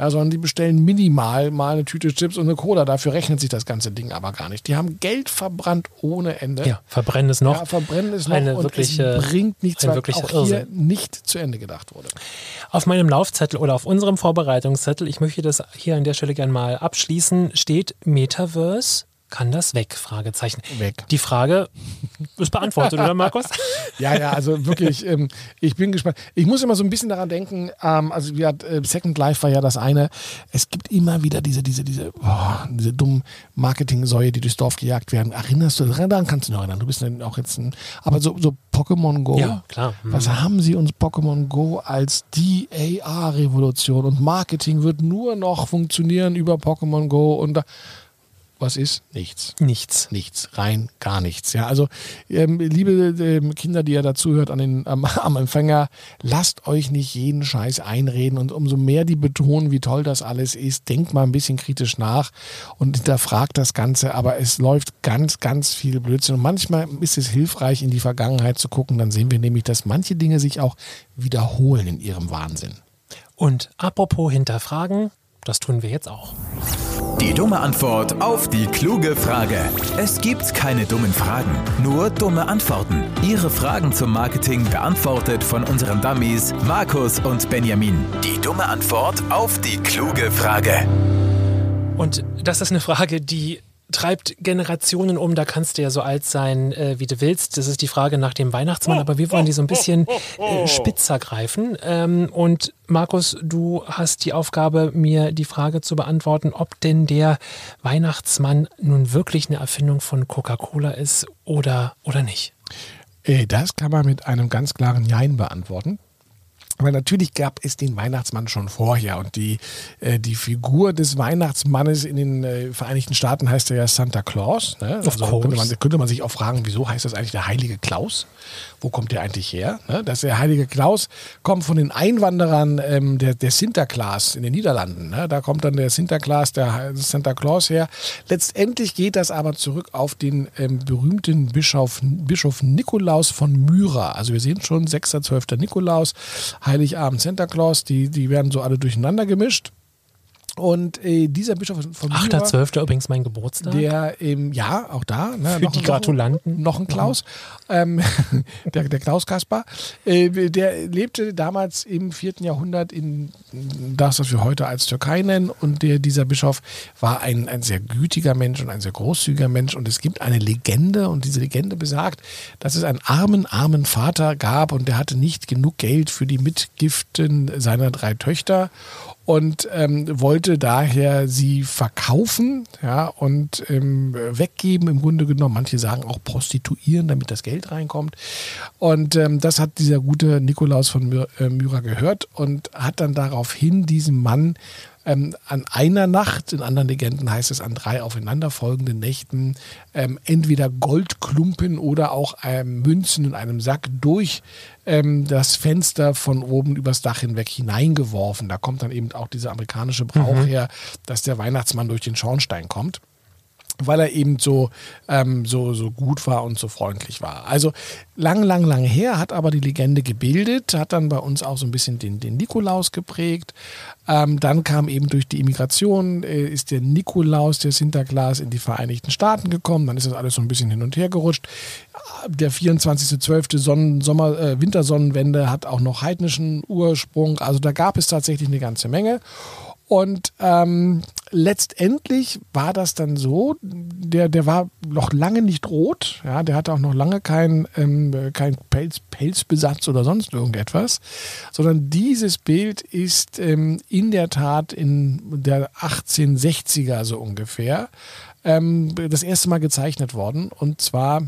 ja, sondern die bestellen minimal mal eine Tüte Chips und eine Cola. Dafür rechnet sich das ganze Ding aber gar nicht. Die haben Geld verbrannt ohne Ende. Ja, verbrennen es noch. Ja, verbrennen es noch eine und wirkliche, es bringt nichts, weil auch hier nicht zu Ende gedacht wurde. Auf meinem Laufzettel oder auf unserem Vorbereitungszettel, ich möchte das hier an der Stelle gerne mal abschließen, steht Metaverse kann das weg? Fragezeichen. Weg. Die Frage ist beantwortet, oder Markus? ja, ja, also wirklich, ähm, ich bin gespannt. Ich muss immer so ein bisschen daran denken, ähm, also hat, äh, Second Life war ja das eine. Es gibt immer wieder diese, diese, diese, oh, diese dummen Marketing-Säue, die durchs Dorf gejagt werden. Erinnerst du daran? Kannst du noch erinnern? Du bist dann auch jetzt ein, aber so, so Pokémon Go. Ja, klar. Mhm. Was haben sie uns Pokémon Go als die AR-Revolution und Marketing wird nur noch funktionieren über Pokémon Go und da, was ist? Nichts. Nichts. Nichts. Rein gar nichts. Ja, also, ähm, liebe ähm, Kinder, die ihr dazuhört an den, ähm, am Empfänger, lasst euch nicht jeden Scheiß einreden und umso mehr die betonen, wie toll das alles ist, denkt mal ein bisschen kritisch nach und hinterfragt das Ganze, aber es läuft ganz, ganz viel Blödsinn und manchmal ist es hilfreich, in die Vergangenheit zu gucken, dann sehen wir nämlich, dass manche Dinge sich auch wiederholen in ihrem Wahnsinn. Und apropos hinterfragen, das tun wir jetzt auch. Die dumme Antwort auf die kluge Frage. Es gibt keine dummen Fragen, nur dumme Antworten. Ihre Fragen zum Marketing beantwortet von unseren Dummies Markus und Benjamin. Die dumme Antwort auf die kluge Frage. Und das ist eine Frage, die treibt Generationen um. Da kannst du ja so alt sein, äh, wie du willst. Das ist die Frage nach dem Weihnachtsmann. Aber wir wollen die so ein bisschen äh, spitzer greifen. Ähm, und Markus, du hast die Aufgabe, mir die Frage zu beantworten, ob denn der Weihnachtsmann nun wirklich eine Erfindung von Coca-Cola ist oder, oder nicht. Äh, das kann man mit einem ganz klaren Jein beantworten. Aber natürlich gab es den Weihnachtsmann schon vorher und die, äh, die Figur des Weihnachtsmannes in den äh, Vereinigten Staaten heißt ja Santa Claus. Ne? Also könnte man, könnte man sich auch fragen, wieso heißt das eigentlich der heilige Klaus? Wo kommt der eigentlich her? Ne? Dass der heilige Klaus kommt von den Einwanderern ähm, der, der Sinterklaas in den Niederlanden. Ne? Da kommt dann der Sinterklaas, der Santa Claus her. Letztendlich geht das aber zurück auf den ähm, berühmten Bischof, Bischof Nikolaus von Myra. Also wir sehen schon 6.12. Nikolaus Heiligabend Santa Claus, die, die werden so alle durcheinander gemischt. Und äh, dieser Bischof von Myra, 8.12. übrigens mein Geburtstag. der, ähm, ja, auch da. Ne, Für die Gratulanten. Noch ein Klaus, ähm, der, der Klaus Kaspar, äh, der lebte damals im 4. Jahrhundert in das, was wir heute als Türkei nennen. Und der, dieser Bischof war ein, ein sehr gütiger Mensch und ein sehr großzügiger Mensch. Und es gibt eine Legende, und diese Legende besagt, dass es einen armen, armen Vater gab und der hatte nicht genug Geld für die Mitgiften seiner drei Töchter und ähm, wollte daher sie verkaufen ja, und ähm, weggeben, im Grunde genommen. Manche sagen auch prostituieren, damit das Geld reinkommt. Und ähm, das hat dieser gute Nikolaus von äh, Myra gehört und hat dann daraufhin diesem Mann ähm, an einer Nacht, in anderen Legenden heißt es an drei aufeinanderfolgenden Nächten, ähm, entweder Goldklumpen oder auch ähm, Münzen in einem Sack durch ähm, das Fenster von oben übers Dach hinweg hineingeworfen. Da kommt dann eben auch dieser amerikanische Brauch Mhm. her, dass der Weihnachtsmann durch den Schornstein kommt weil er eben so, ähm, so, so gut war und so freundlich war. Also lang, lang, lang her hat aber die Legende gebildet, hat dann bei uns auch so ein bisschen den, den Nikolaus geprägt. Ähm, dann kam eben durch die Immigration, äh, ist der Nikolaus, der Sinterklaas in die Vereinigten Staaten gekommen. Dann ist das alles so ein bisschen hin und her gerutscht. Der 24.12. Sonnen, Sommer, äh, Wintersonnenwende hat auch noch heidnischen Ursprung. Also da gab es tatsächlich eine ganze Menge. Und ähm, letztendlich war das dann so, der, der war noch lange nicht rot, ja, der hatte auch noch lange keinen ähm, kein Pelz, Pelzbesatz oder sonst irgendetwas, sondern dieses Bild ist ähm, in der Tat in der 1860er so ungefähr ähm, das erste Mal gezeichnet worden. Und zwar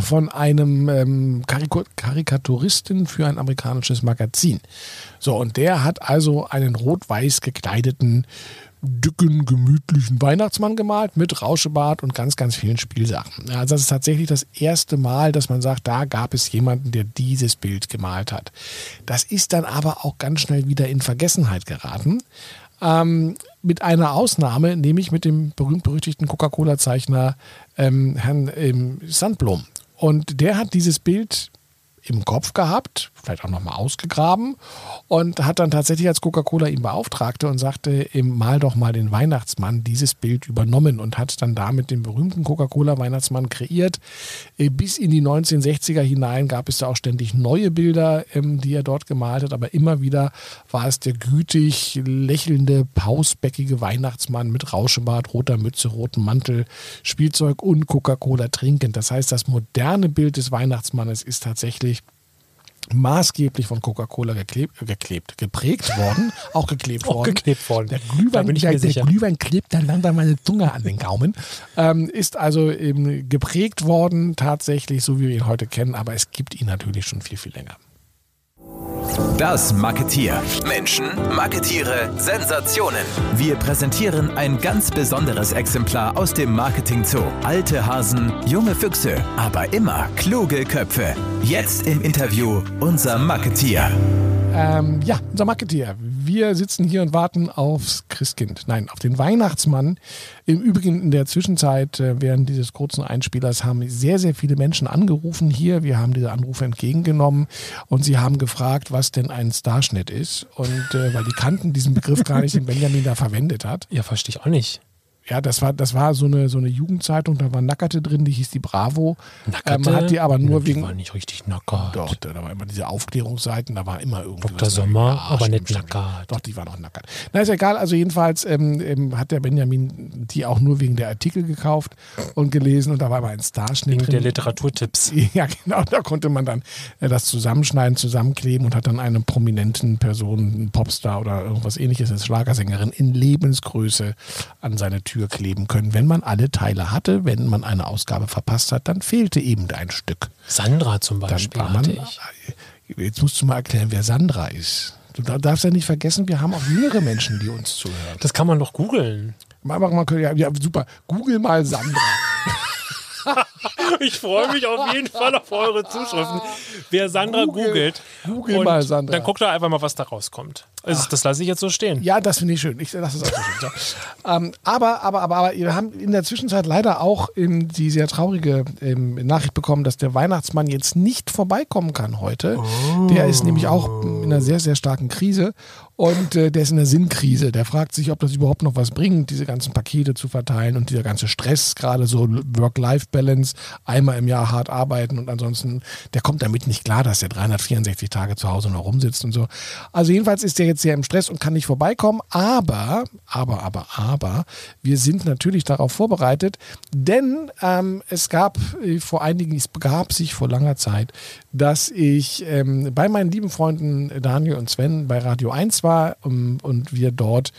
von einem ähm, Kariko- Karikaturisten für ein amerikanisches Magazin. So, und der hat also einen rot-weiß gekleideten, dicken, gemütlichen Weihnachtsmann gemalt mit Rauschebart und ganz, ganz vielen Spielsachen. Also das ist tatsächlich das erste Mal, dass man sagt, da gab es jemanden, der dieses Bild gemalt hat. Das ist dann aber auch ganz schnell wieder in Vergessenheit geraten. Ähm, mit einer Ausnahme, nämlich mit dem berühmt-berüchtigten Coca-Cola-Zeichner ähm, Herrn ähm, Sandblom. Und der hat dieses Bild im Kopf gehabt, vielleicht auch nochmal ausgegraben und hat dann tatsächlich als Coca-Cola ihn beauftragte und sagte, mal doch mal den Weihnachtsmann dieses Bild übernommen und hat dann damit den berühmten Coca-Cola-Weihnachtsmann kreiert. Äh, Bis in die 1960er hinein gab es da auch ständig neue Bilder, ähm, die er dort gemalt hat, aber immer wieder war es der gütig lächelnde, pausbäckige Weihnachtsmann mit Rauschebart, roter Mütze, rotem Mantel, Spielzeug und Coca-Cola trinkend. Das heißt, das moderne Bild des Weihnachtsmannes ist tatsächlich maßgeblich von Coca-Cola geklebt, geklebt, geprägt worden, auch geklebt Auch worden. geklebt worden. Der Glühwein, bin ich der, mir der sicher. Glühwein klebt dann langsam meine Zunge an den Gaumen. Ähm, ist also eben geprägt worden, tatsächlich, so wie wir ihn heute kennen, aber es gibt ihn natürlich schon viel, viel länger. Das Marketier. Menschen, Marketiere, Sensationen. Wir präsentieren ein ganz besonderes Exemplar aus dem Marketing Zoo. Alte Hasen, junge Füchse, aber immer kluge Köpfe. Jetzt im Interview unser Marketier. Ähm, ja, unser Marketier. Wir sitzen hier und warten aufs Christkind. Nein, auf den Weihnachtsmann. Im Übrigen in der Zwischenzeit, äh, während dieses kurzen Einspielers, haben sehr, sehr viele Menschen angerufen hier. Wir haben diese Anrufe entgegengenommen und sie haben gefragt, was denn ein Starschnitt ist. Und äh, weil die kannten diesen Begriff gar nicht, den Benjamin da verwendet hat. Ja, verstehe ich auch nicht. Ja, das war, das war so eine, so eine Jugendzeitung, da war Nackerte drin, die hieß die Bravo. Nackerte? Ähm, hat die aber nur die wegen. war nicht richtig nackert. Doch, da da war immer diese Aufklärungsseiten, da war immer irgendwie. Dr. Sommer, Ja, aber stimmt, nicht nackert. Doch, die war noch nackert. Na, ist egal. Also jedenfalls ähm, ähm, hat der Benjamin die auch nur wegen der Artikel gekauft und gelesen und da war aber ein Starschnitt Wegen der. Literaturtipps. Ja, genau. Da konnte man dann äh, das zusammenschneiden, zusammenkleben und hat dann eine prominenten Person, einen Popstar oder irgendwas ähnliches als Schlagersängerin in Lebensgröße an seine Tür kleben können. Wenn man alle Teile hatte, wenn man eine Ausgabe verpasst hat, dann fehlte eben ein Stück. Sandra zum Dann Beispiel man, hatte ich. Jetzt musst du mal erklären, wer Sandra ist. Du dar- darfst ja nicht vergessen, wir haben auch jüngere Menschen, die uns zuhören. Das kann man doch googeln. Ja, super. Google mal Sandra. Ich freue mich auf jeden Fall auf eure Zuschriften. Wer Sandra Google- googelt, Google mal Sandra. dann guckt er einfach mal, was da rauskommt. Also, das lasse ich jetzt so stehen. Ja, das finde ich schön. Ich lasse es auch so. So. Ähm, aber, aber, aber, aber, wir haben in der Zwischenzeit leider auch die sehr traurige ähm, Nachricht bekommen, dass der Weihnachtsmann jetzt nicht vorbeikommen kann heute. Der ist nämlich auch in einer sehr, sehr starken Krise. Und äh, der ist in der Sinnkrise. Der fragt sich, ob das überhaupt noch was bringt, diese ganzen Pakete zu verteilen und dieser ganze Stress, gerade so Work-Life-Balance, einmal im Jahr hart arbeiten und ansonsten, der kommt damit nicht klar, dass der 364 Tage zu Hause noch rumsitzt und so. Also jedenfalls ist der jetzt sehr im Stress und kann nicht vorbeikommen. Aber, aber, aber, aber, wir sind natürlich darauf vorbereitet, denn ähm, es gab äh, vor einigen, es begab sich vor langer Zeit, dass ich ähm, bei meinen lieben Freunden Daniel und Sven bei Radio 1 war um, und wir dort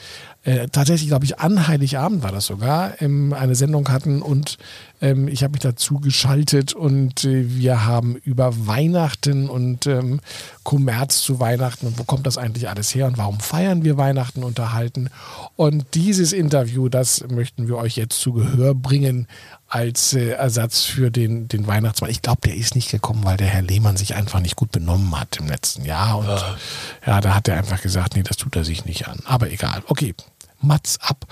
äh, tatsächlich, glaube ich, an Heiligabend war das sogar, ähm, eine Sendung hatten und ähm, ich habe mich dazu geschaltet und äh, wir haben über Weihnachten und ähm, Kommerz zu Weihnachten und wo kommt das eigentlich alles her und warum feiern wir Weihnachten unterhalten. Und dieses Interview, das möchten wir euch jetzt zu Gehör bringen als äh, Ersatz für den, den Weihnachtsmann. Ich glaube, der ist nicht gekommen, weil der Herr Lehmann sich einfach nicht gut benommen hat im letzten Jahr. Und ja, ja da hat er einfach gesagt, nee, das tut er sich nicht an. Aber egal. Okay, Mats ab.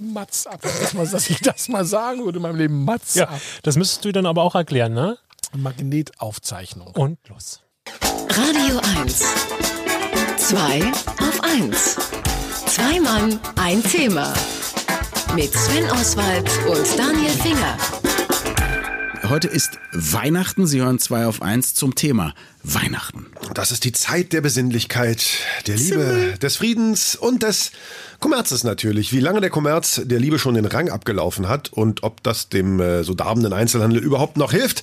Mats ab. Mal, dass ich das mal sagen würde in meinem Leben. Mats ja, ab. Das müsstest du dann aber auch erklären, ne? Magnetaufzeichnung. Und los. Radio 1. Zwei auf 1. Zwei Mann, ein Thema. Mit Sven Oswald und Daniel Finger. Heute ist Weihnachten. Sie hören zwei auf eins zum Thema Weihnachten. Das ist die Zeit der Besinnlichkeit, der Liebe, des Friedens und des Kommerzes natürlich. Wie lange der Kommerz der Liebe schon den Rang abgelaufen hat und ob das dem äh, so darbenden Einzelhandel überhaupt noch hilft,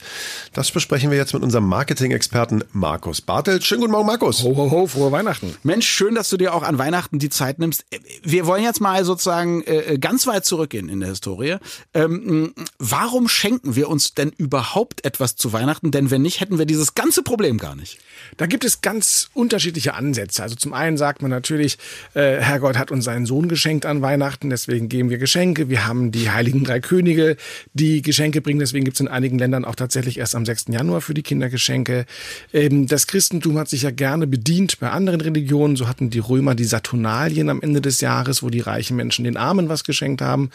das besprechen wir jetzt mit unserem Marketing-Experten Markus Bartelt. Schönen guten Morgen, Markus. Ho, ho, ho, frohe Weihnachten. Mensch, schön, dass du dir auch an Weihnachten die Zeit nimmst. Wir wollen jetzt mal sozusagen äh, ganz weit zurückgehen in der Historie. Ähm, warum schenken wir uns denn überhaupt etwas zu Weihnachten? Denn wenn nicht, hätten wir dieses ganze Problem gar nicht. Da gibt es ganz unterschiedliche Ansätze. Also zum einen sagt man natürlich, äh, Herrgott hat uns seinen Sohn geschenkt an Weihnachten, deswegen geben wir Geschenke. Wir haben die heiligen drei Könige, die Geschenke bringen. Deswegen gibt es in einigen Ländern auch tatsächlich erst am 6. Januar für die Kinder Geschenke. Ähm, das Christentum hat sich ja gerne bedient bei anderen Religionen. So hatten die Römer die Saturnalien am Ende des Jahres, wo die reichen Menschen den Armen was geschenkt haben.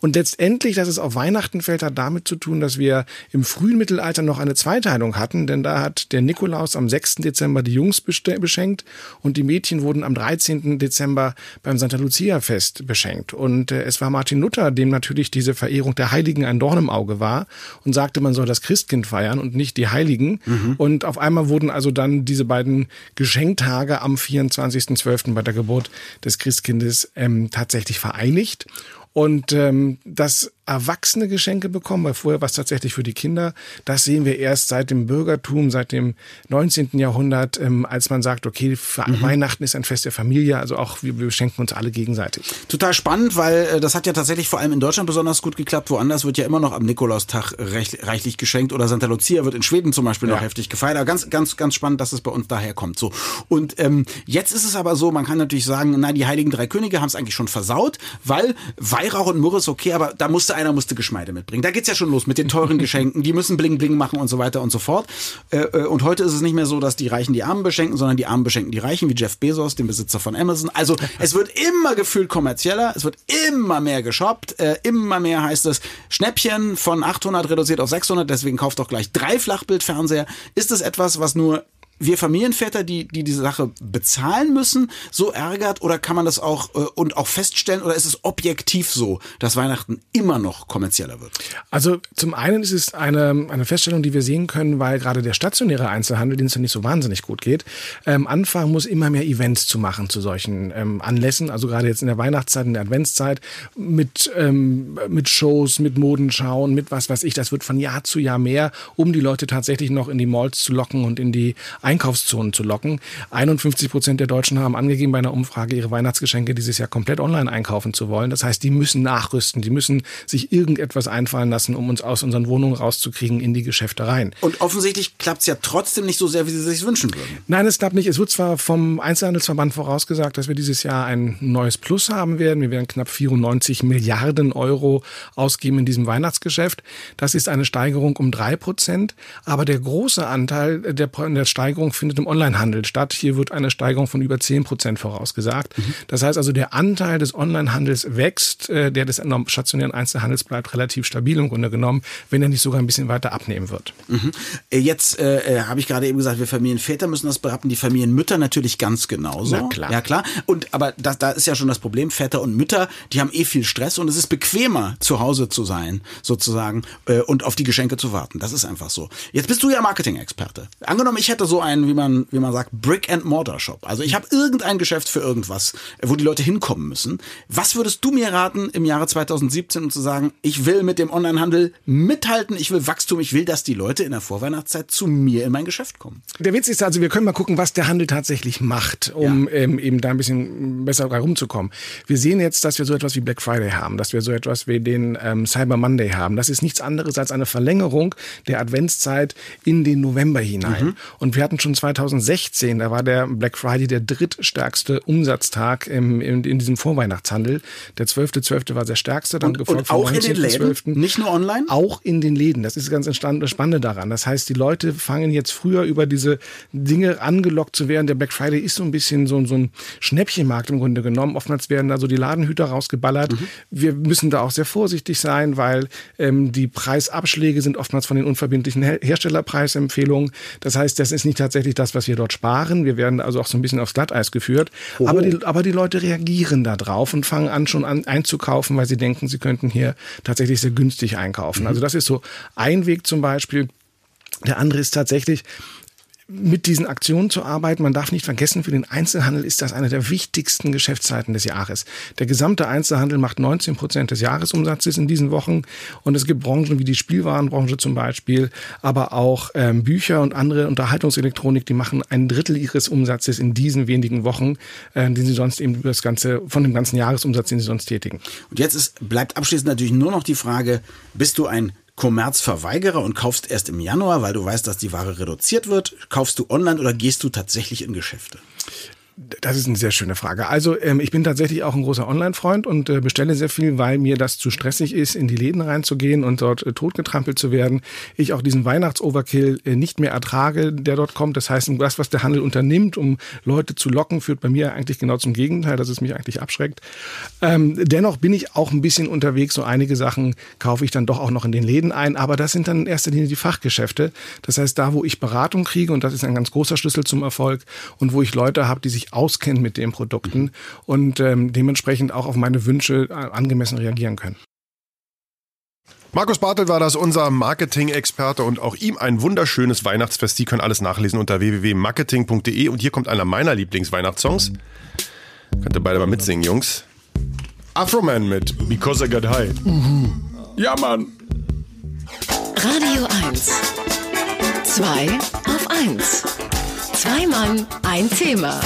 Und letztendlich, dass es auf Weihnachten fällt, hat damit zu tun, dass wir im frühen Mittelalter noch eine Zweiteilung hatten, denn da hat der Nikolaus am 6. Dezember die Jungs beschenkt und die Mädchen wurden am 13. Dezember beim Santa Lucia Lucia-Fest beschenkt. Und äh, es war Martin Luther, dem natürlich diese Verehrung der Heiligen ein Dorn im Auge war und sagte, man soll das Christkind feiern und nicht die Heiligen. Mhm. Und auf einmal wurden also dann diese beiden Geschenktage am 24.12. bei der Geburt des Christkindes ähm, tatsächlich vereinigt. Und ähm, das erwachsene Geschenke bekommen, weil vorher war es tatsächlich für die Kinder. Das sehen wir erst seit dem Bürgertum, seit dem 19. Jahrhundert, ähm, als man sagt, okay, mhm. Weihnachten ist ein Fest der Familie, also auch wir beschenken uns alle gegenseitig. Total spannend, weil äh, das hat ja tatsächlich vor allem in Deutschland besonders gut geklappt. Woanders wird ja immer noch am Nikolaustag reich, reichlich geschenkt oder Santa Lucia wird in Schweden zum Beispiel ja. noch heftig gefeiert. Aber ganz, ganz, ganz spannend, dass es bei uns daher kommt. So und ähm, jetzt ist es aber so, man kann natürlich sagen, na die Heiligen Drei Könige haben es eigentlich schon versaut, weil Weihrauch und Myrrhe ist okay, aber da musste einer musste Geschmeide mitbringen. Da geht's ja schon los mit den teuren Geschenken. Die müssen bling bling machen und so weiter und so fort. Äh, äh, und heute ist es nicht mehr so, dass die Reichen die Armen beschenken, sondern die Armen beschenken die Reichen, wie Jeff Bezos, den Besitzer von Amazon. Also es wird immer gefühlt kommerzieller, es wird immer mehr geshoppt, äh, immer mehr heißt es Schnäppchen von 800 reduziert auf 600, deswegen kauft doch gleich drei Flachbildfernseher. Ist es etwas, was nur wir Familienväter, die, die diese Sache bezahlen müssen, so ärgert oder kann man das auch äh, und auch feststellen oder ist es objektiv so, dass Weihnachten immer noch kommerzieller wird? Also zum einen ist es eine, eine Feststellung, die wir sehen können, weil gerade der stationäre Einzelhandel, den es ja nicht so wahnsinnig gut geht, ähm, anfangen muss, immer mehr Events zu machen zu solchen ähm, Anlässen. Also gerade jetzt in der Weihnachtszeit, in der Adventszeit mit, ähm, mit Shows, mit Modenschauen, mit was weiß ich. Das wird von Jahr zu Jahr mehr, um die Leute tatsächlich noch in die Malls zu locken und in die Einkaufszonen zu locken. 51 Prozent der Deutschen haben angegeben bei einer Umfrage, ihre Weihnachtsgeschenke dieses Jahr komplett online einkaufen zu wollen. Das heißt, die müssen nachrüsten, die müssen sich irgendetwas einfallen lassen, um uns aus unseren Wohnungen rauszukriegen in die Geschäfte rein. Und offensichtlich klappt es ja trotzdem nicht so sehr, wie Sie sich wünschen würden. Nein, es klappt nicht. Es wird zwar vom Einzelhandelsverband vorausgesagt, dass wir dieses Jahr ein neues Plus haben werden. Wir werden knapp 94 Milliarden Euro ausgeben in diesem Weihnachtsgeschäft. Das ist eine Steigerung um drei Prozent. Aber der große Anteil der, der Steigerung Steigerung findet im Onlinehandel statt. Hier wird eine Steigerung von über 10 Prozent vorausgesagt. Mhm. Das heißt also, der Anteil des Onlinehandels wächst, äh, der des stationären Einzelhandels bleibt relativ stabil im Grunde genommen, wenn er nicht sogar ein bisschen weiter abnehmen wird. Mhm. Äh, jetzt äh, habe ich gerade eben gesagt, wir Familienväter müssen das beraten, die Familienmütter natürlich ganz genauso. Na klar. Ja klar. Und aber da, da ist ja schon das Problem, Väter und Mütter, die haben eh viel Stress und es ist bequemer, zu Hause zu sein, sozusagen, äh, und auf die Geschenke zu warten. Das ist einfach so. Jetzt bist du ja Marketing-Experte. Angenommen, ich hätte so einen, wie man, wie man sagt, Brick-and-Mortar-Shop. Also ich habe irgendein Geschäft für irgendwas, wo die Leute hinkommen müssen. Was würdest du mir raten im Jahre 2017, um zu sagen, ich will mit dem Onlinehandel mithalten, ich will Wachstum, ich will, dass die Leute in der Vorweihnachtszeit zu mir in mein Geschäft kommen? Der Witz ist also, wir können mal gucken, was der Handel tatsächlich macht, um ja. ähm, eben da ein bisschen besser rumzukommen. Wir sehen jetzt, dass wir so etwas wie Black Friday haben, dass wir so etwas wie den ähm, Cyber Monday haben. Das ist nichts anderes als eine Verlängerung der Adventszeit in den November hinein. Mhm. Und wir hatten schon 2016, da war der Black Friday der drittstärkste Umsatztag im, in, in diesem Vorweihnachtshandel. Der 12.12. .12. war der stärkste, dann und, gefolgt und auch in den Läden, 12. nicht nur online? Auch in den Läden. Das ist ganz Spannende daran. Das heißt, die Leute fangen jetzt früher über diese Dinge angelockt zu werden. Der Black Friday ist so ein bisschen so, so ein Schnäppchenmarkt im Grunde genommen. Oftmals werden da so die Ladenhüter rausgeballert. Mhm. Wir müssen da auch sehr vorsichtig sein, weil ähm, die Preisabschläge sind oftmals von den unverbindlichen Herstellerpreisempfehlungen. Das heißt, das ist nicht tatsächlich das, was wir dort sparen. Wir werden also auch so ein bisschen aufs Glatteis geführt. Oh. Aber, die, aber die Leute reagieren da drauf und fangen an, schon an einzukaufen, weil sie denken, sie könnten hier tatsächlich sehr günstig einkaufen. Mhm. Also das ist so ein Weg zum Beispiel. Der andere ist tatsächlich, mit diesen Aktionen zu arbeiten. Man darf nicht vergessen, für den Einzelhandel ist das eine der wichtigsten Geschäftszeiten des Jahres. Der gesamte Einzelhandel macht 19 Prozent des Jahresumsatzes in diesen Wochen. Und es gibt Branchen wie die Spielwarenbranche zum Beispiel, aber auch ähm, Bücher und andere Unterhaltungselektronik, die machen ein Drittel ihres Umsatzes in diesen wenigen Wochen, äh, den sie sonst eben das ganze, von dem ganzen Jahresumsatz, den sie sonst tätigen. Und jetzt ist, bleibt abschließend natürlich nur noch die Frage, bist du ein Kommerzverweigerer und kaufst erst im Januar, weil du weißt, dass die Ware reduziert wird? Kaufst du online oder gehst du tatsächlich in Geschäfte? Das ist eine sehr schöne Frage. Also ähm, ich bin tatsächlich auch ein großer Online-Freund und äh, bestelle sehr viel, weil mir das zu stressig ist, in die Läden reinzugehen und dort äh, totgetrampelt zu werden. Ich auch diesen Weihnachtsoverkill äh, nicht mehr ertrage, der dort kommt. Das heißt, das, was der Handel unternimmt, um Leute zu locken, führt bei mir eigentlich genau zum Gegenteil, dass es mich eigentlich abschreckt. Ähm, dennoch bin ich auch ein bisschen unterwegs. So einige Sachen kaufe ich dann doch auch noch in den Läden ein. Aber das sind dann in erster Linie die Fachgeschäfte. Das heißt, da, wo ich Beratung kriege, und das ist ein ganz großer Schlüssel zum Erfolg, und wo ich Leute habe, die sich auskennt mit den Produkten und ähm, dementsprechend auch auf meine Wünsche äh, angemessen reagieren können. Markus Bartel war das, unser Marketing-Experte und auch ihm ein wunderschönes Weihnachtsfest. Sie können alles nachlesen unter www.marketing.de und hier kommt einer meiner Lieblingsweihnachtssongs. Könnt ihr beide mal mitsingen, Jungs. Afroman mit Because I Got High. Mhm. Ja, Mann. Radio 1. 2 auf 1. Zwei Mann, ein Thema.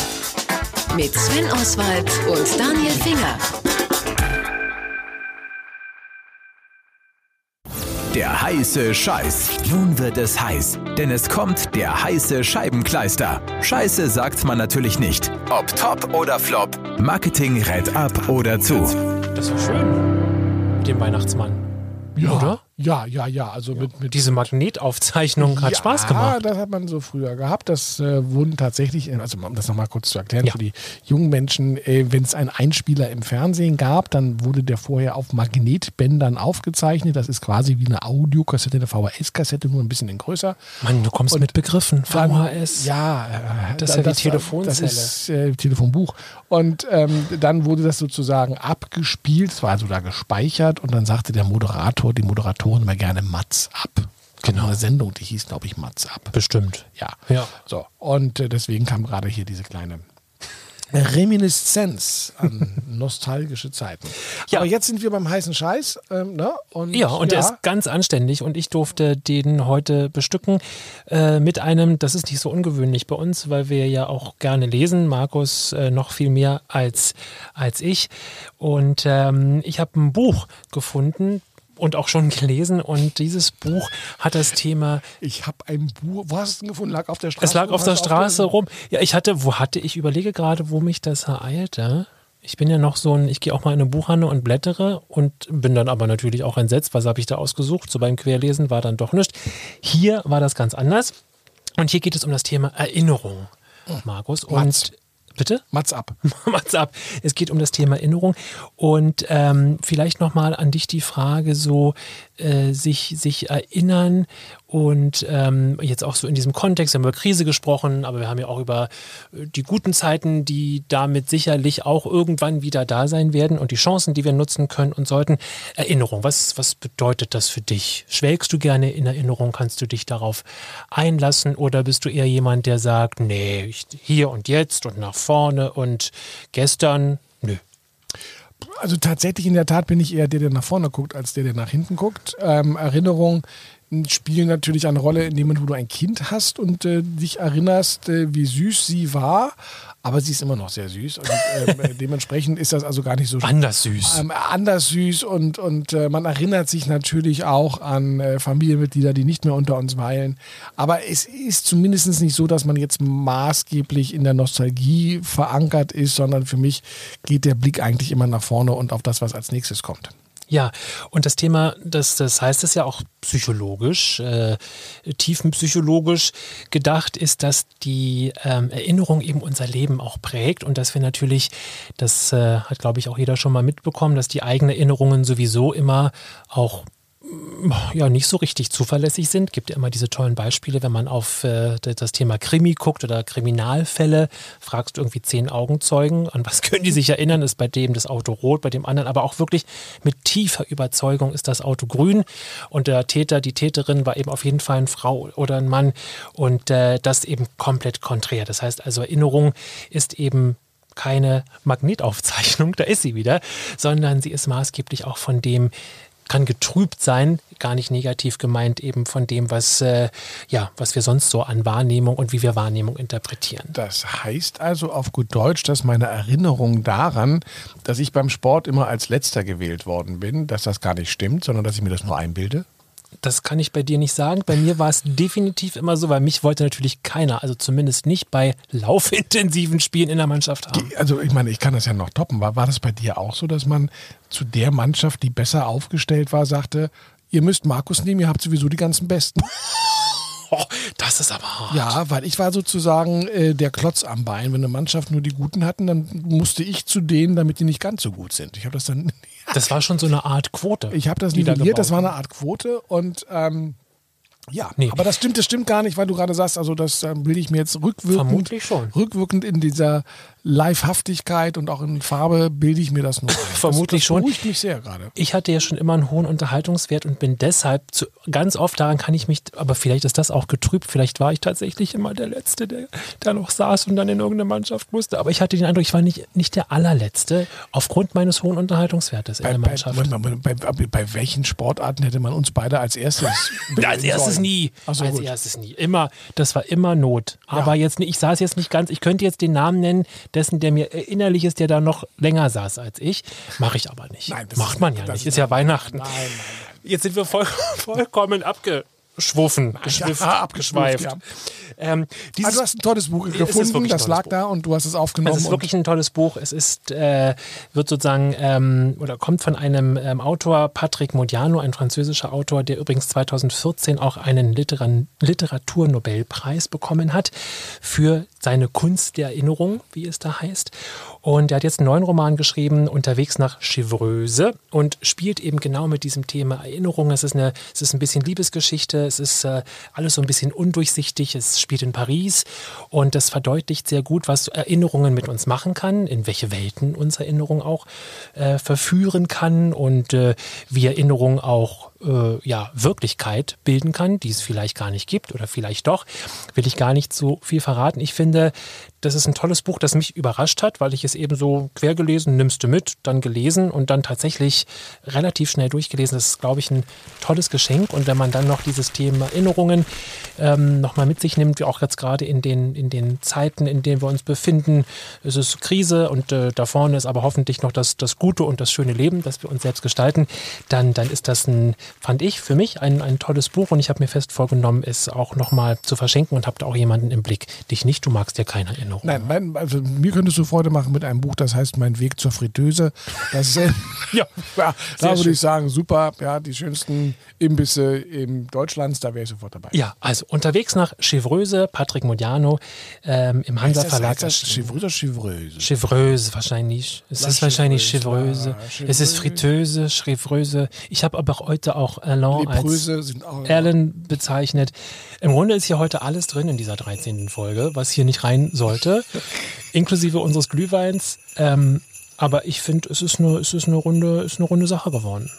Mit Sven Oswald und Daniel Finger. Der heiße Scheiß. Nun wird es heiß, denn es kommt der heiße Scheibenkleister. Scheiße sagt man natürlich nicht. Ob top oder flop, Marketing rät ab oder zu. Das war schön mit dem Weihnachtsmann. Ja. Oder? Ja, ja, ja. Also mit, mit Diese Magnetaufzeichnung hat ja, Spaß gemacht. Ja, das hat man so früher gehabt. Das äh, wurden tatsächlich, also um das nochmal kurz zu erklären ja. für die jungen Menschen, äh, wenn es einen Einspieler im Fernsehen gab, dann wurde der vorher auf Magnetbändern aufgezeichnet. Das ist quasi wie eine Audiokassette, eine VHS-Kassette, nur ein bisschen in größer. Mann, du kommst Und mit Begriffen. VHS. ja, äh, das ist ja wie Telefonzelle. Das ist äh, Telefonbuch. Und ähm, dann wurde das sozusagen abgespielt, es war also da gespeichert und dann sagte der Moderator, die Moderatorin immer gerne Mats ab. Genau, eine Sendung, die hieß, glaube ich, Mats ab. Bestimmt. Ja. ja. So. Und äh, deswegen kam gerade hier diese kleine Reminiszenz an nostalgische Zeiten. Ja. Aber jetzt sind wir beim heißen Scheiß. Ähm, ne? und, ja, und ja. der ist ganz anständig und ich durfte den heute bestücken äh, mit einem, das ist nicht so ungewöhnlich bei uns, weil wir ja auch gerne lesen, Markus äh, noch viel mehr als, als ich. Und ähm, ich habe ein Buch gefunden, und auch schon gelesen. Und dieses Buch hat das Thema. Ich habe ein Buch. Wo hast du es gefunden? Lag auf der Straße? Es lag auf der Straße rum. Ja, ich hatte, wo hatte, ich überlege gerade, wo mich das ereilte. Ich bin ja noch so ein, ich gehe auch mal in eine Buchhandlung und blättere und bin dann aber natürlich auch entsetzt. Was habe ich da ausgesucht? So beim Querlesen war dann doch nichts. Hier war das ganz anders. Und hier geht es um das Thema Erinnerung, Markus. Und Mats. Bitte? Mats ab. Mats ab. Es geht um das Thema Erinnerung. Und ähm, vielleicht nochmal an dich die Frage, so äh, sich, sich erinnern und ähm, jetzt auch so in diesem Kontext, wir haben über Krise gesprochen, aber wir haben ja auch über äh, die guten Zeiten, die damit sicherlich auch irgendwann wieder da sein werden und die Chancen, die wir nutzen können und sollten. Erinnerung, was, was bedeutet das für dich? Schwelgst du gerne in Erinnerung? Kannst du dich darauf einlassen oder bist du eher jemand, der sagt, nee, ich, hier und jetzt und nach vorne und gestern, nö. Also tatsächlich in der Tat bin ich eher der, der nach vorne guckt, als der, der nach hinten guckt. Ähm, Erinnerungen spielen natürlich eine Rolle in dem Moment, wo du ein Kind hast und äh, dich erinnerst, äh, wie süß sie war. Aber sie ist immer noch sehr süß und ähm, äh, dementsprechend ist das also gar nicht so Anders süß. ähm, anders süß und, und äh, man erinnert sich natürlich auch an äh, Familienmitglieder, die nicht mehr unter uns weilen. Aber es ist zumindest nicht so, dass man jetzt maßgeblich in der Nostalgie verankert ist, sondern für mich geht der Blick eigentlich immer nach vorne und auf das, was als nächstes kommt. Ja, und das Thema, das, das heißt es ja auch psychologisch, äh, tiefenpsychologisch gedacht, ist, dass die ähm, Erinnerung eben unser Leben auch prägt und dass wir natürlich, das äh, hat glaube ich auch jeder schon mal mitbekommen, dass die eigenen Erinnerungen sowieso immer auch ja nicht so richtig zuverlässig sind. Gibt ja immer diese tollen Beispiele, wenn man auf äh, das Thema Krimi guckt oder Kriminalfälle, fragst du irgendwie zehn Augenzeugen, an was können die sich erinnern? Ist bei dem das Auto rot, bei dem anderen, aber auch wirklich mit tiefer Überzeugung ist das Auto grün und der Täter, die Täterin war eben auf jeden Fall eine Frau oder ein Mann und äh, das eben komplett konträr. Das heißt also Erinnerung ist eben keine Magnetaufzeichnung, da ist sie wieder, sondern sie ist maßgeblich auch von dem kann getrübt sein, gar nicht negativ gemeint, eben von dem, was, äh, ja, was wir sonst so an Wahrnehmung und wie wir Wahrnehmung interpretieren. Das heißt also auf gut Deutsch, dass meine Erinnerung daran, dass ich beim Sport immer als letzter gewählt worden bin, dass das gar nicht stimmt, sondern dass ich mir das nur einbilde. Das kann ich bei dir nicht sagen. Bei mir war es definitiv immer so, weil mich wollte natürlich keiner, also zumindest nicht bei laufintensiven Spielen in der Mannschaft haben. Also ich meine, ich kann das ja noch toppen. War, war das bei dir auch so, dass man zu der Mannschaft, die besser aufgestellt war, sagte, ihr müsst Markus nehmen, ihr habt sowieso die ganzen Besten. Oh, das ist aber hart. Ja, weil ich war sozusagen äh, der Klotz am Bein. Wenn eine Mannschaft nur die Guten hatten, dann musste ich zu denen, damit die nicht ganz so gut sind. Ich habe das dann, Das war schon so eine Art Quote. ich habe das die da nivelliert. Das war eine Art Quote und ähm, ja, Nee. aber das stimmt, das stimmt gar nicht, weil du gerade sagst, also das ähm, will ich mir jetzt rückwirkend, Vermutlich schon. rückwirkend in dieser Livehaftigkeit und auch in Farbe bilde ich mir das nur ein. Vermutlich das, das schon. beruhigt mich sehr gerade. ich hatte ja schon immer einen hohen Unterhaltungswert und bin deshalb zu, ganz oft daran kann ich mich, aber vielleicht ist das auch getrübt, vielleicht war ich tatsächlich immer der Letzte, der, der noch saß und dann in irgendeine Mannschaft musste. Aber ich hatte den Eindruck, ich war nicht, nicht der allerletzte aufgrund meines hohen Unterhaltungswertes in Bei, der Mannschaft. Bei, bei, bei welchen Sportarten hätte man uns beide als erstes? als erstes sollen? nie. So, als gut. erstes nie. Immer, das war immer Not. Aber jetzt nicht, ich saß jetzt nicht ganz, ich könnte jetzt den Namen nennen, dessen, der mir innerlich ist, der da noch länger saß als ich. Mache ich aber nicht. Nein, das Macht man ja nicht. ist- Ist ja Weihnachten. Nein, nein, Jetzt sind wir voll, vollkommen abgeschwuffen, geschwifft, Ja, abgeschweift, geschweift. ja. Ähm, Also du hast ein tolles Buch gefunden, das lag Buch. da und du hast es aufgenommen. es ist wirklich ein tolles Buch. Es ist, äh, wird sozusagen, ähm, oder kommt von einem ähm, Autor, Patrick Modiano, ein französischer Autor, der übrigens 2014 auch einen Literan Literaturnobelpreis bekommen hat für seine Kunst der Erinnerung, wie es da heißt. Und er hat jetzt einen neuen Roman geschrieben, Unterwegs nach Chevreuse, und spielt eben genau mit diesem Thema Erinnerung. Es ist, eine, es ist ein bisschen Liebesgeschichte, es ist äh, alles so ein bisschen undurchsichtig, es spielt in Paris und das verdeutlicht sehr gut, was Erinnerungen mit uns machen kann, in welche Welten uns Erinnerung auch äh, verführen kann und äh, wie Erinnerung auch äh, ja, Wirklichkeit bilden kann, die es vielleicht gar nicht gibt oder vielleicht doch, will ich gar nicht so viel verraten. Ich finde, das ist ein tolles Buch, das mich überrascht hat, weil ich es eben so quer gelesen, nimmst du mit, dann gelesen und dann tatsächlich relativ schnell durchgelesen. Das ist, glaube ich, ein tolles Geschenk. Und wenn man dann noch dieses Thema Erinnerungen ähm, nochmal mit sich nimmt, wie auch jetzt gerade in den, in den Zeiten, in denen wir uns befinden, es ist Krise und äh, da vorne ist aber hoffentlich noch das, das Gute und das schöne Leben, das wir uns selbst gestalten, dann, dann ist das ein, fand ich, für mich ein, ein tolles Buch und ich habe mir fest vorgenommen, es auch nochmal zu verschenken und habe da auch jemanden im Blick. Dich nicht, du magst ja keine Erinnerung. Nein, mein, also mir könntest du Freude machen mit einem Buch, das heißt Mein Weg zur Fritteuse. Das, äh, Ja, ja, da würde schön. ich sagen, super, ja, die schönsten Imbisse in Deutschlands, da wäre ich sofort dabei. Ja, also unterwegs nach Chevreuse, Patrick Modiano ähm, im Hansa Heißt das, Verlag. heißt das. Chevreuse oder Chevreuse? Chevreuse wahrscheinlich. Es La ist wahrscheinlich Chevreuse, Chevreuse. Es ist. Fritteuse, Chevreuse. Ich habe aber heute auch Alain als Lepröse sind auch. Erlen bezeichnet. Im Grunde ist hier heute alles drin in dieser 13. Folge, was hier nicht rein sollte, inklusive unseres Glühweins. Ähm, aber ich finde, es ist eine, es ist eine runde, ist eine runde Sache geworden.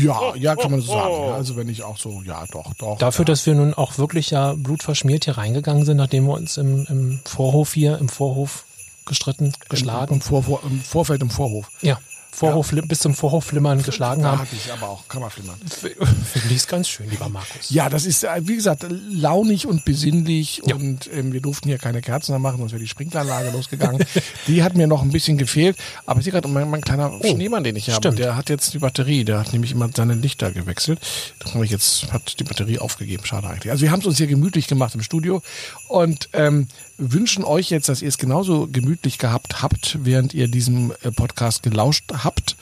Ja, ja, kann man so sagen. Ja, also wenn ich auch so, ja, doch, doch. Dafür, ja. dass wir nun auch wirklich ja blutverschmiert hier reingegangen sind, nachdem wir uns im, im Vorhof hier, im Vorhof gestritten, geschlagen. Im, Vor, Vor, Im Vorfeld, im Vorhof. Ja, Vorhof, bis zum Vorhofflimmern geschlagen haben. hatte ich aber auch Kammerflimmern. Finde ich es ganz schön, lieber Markus. Ja, das ist, äh, wie gesagt, launig und besinnlich Ja. und ähm, wir durften hier keine Kerzen mehr machen, sonst wäre die Sprinkleranlage losgegangen. Die hat mir noch ein bisschen gefehlt, aber ich sehe gerade, mein, mein kleiner Schneemann, den ich habe, stimmt. der hat jetzt die Batterie, der hat nämlich immer seine Lichter gewechselt. Da habe ich jetzt, hat die Batterie aufgegeben, schade eigentlich. Also wir haben es uns hier gemütlich gemacht im Studio und ähm, wünschen euch jetzt, dass ihr es genauso gemütlich gehabt habt, während ihr diesem äh, Podcast gelauscht habt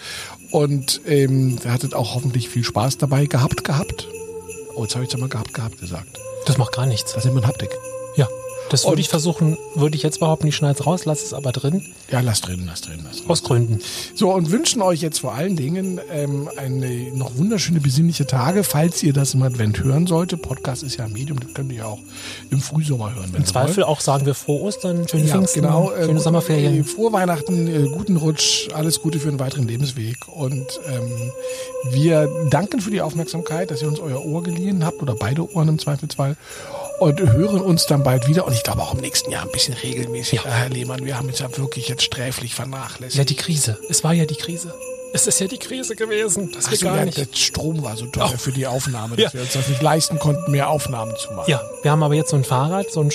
und ähm, ihr hattet auch hoffentlich viel Spaß dabei gehabt gehabt. Oh, jetzt habe ich es mal gehabt gehabt gesagt. Das macht gar nichts. Das nennt man Haptik. Ja, das würde ich versuchen, würde ich jetzt behaupten, ich schneide es raus, lass es aber drin, Ja, lass drin, lass drin, lass drin. aus Gründen. So, und wünschen euch jetzt vor allen Dingen ähm, eine noch wunderschöne besinnliche Tage, falls ihr das im Advent hören solltet. Podcast ist ja ein Medium, das könnt ihr ja auch im Frühsommer hören. Wenn Im Zweifel wollt. auch sagen wir frohe Ostern, schöne Ja, Pfingsten, genau. äh, schöne äh, Sommerferien. Frohe Weihnachten, äh, guten Rutsch, alles Gute für einen weiteren Lebensweg. Und ähm, wir danken für die Aufmerksamkeit, dass ihr uns euer Ohr geliehen habt oder beide Ohren im Zweifelsfall. Und hören uns dann bald wieder. Und ich glaube auch im nächsten Jahr ein bisschen regelmäßig. Ja. Herr Lehmann, wir haben uns ja wirklich jetzt sträflich vernachlässigt. Ja, die Krise. Es war ja die Krise. Es ist ja die Krise gewesen. Das geht so, gar ja, nicht. der Strom war so teuer Oh. für die Aufnahme, dass Ja. wir uns das nicht leisten konnten, mehr Aufnahmen zu machen. Ja, wir haben aber jetzt so ein Fahrrad, so ein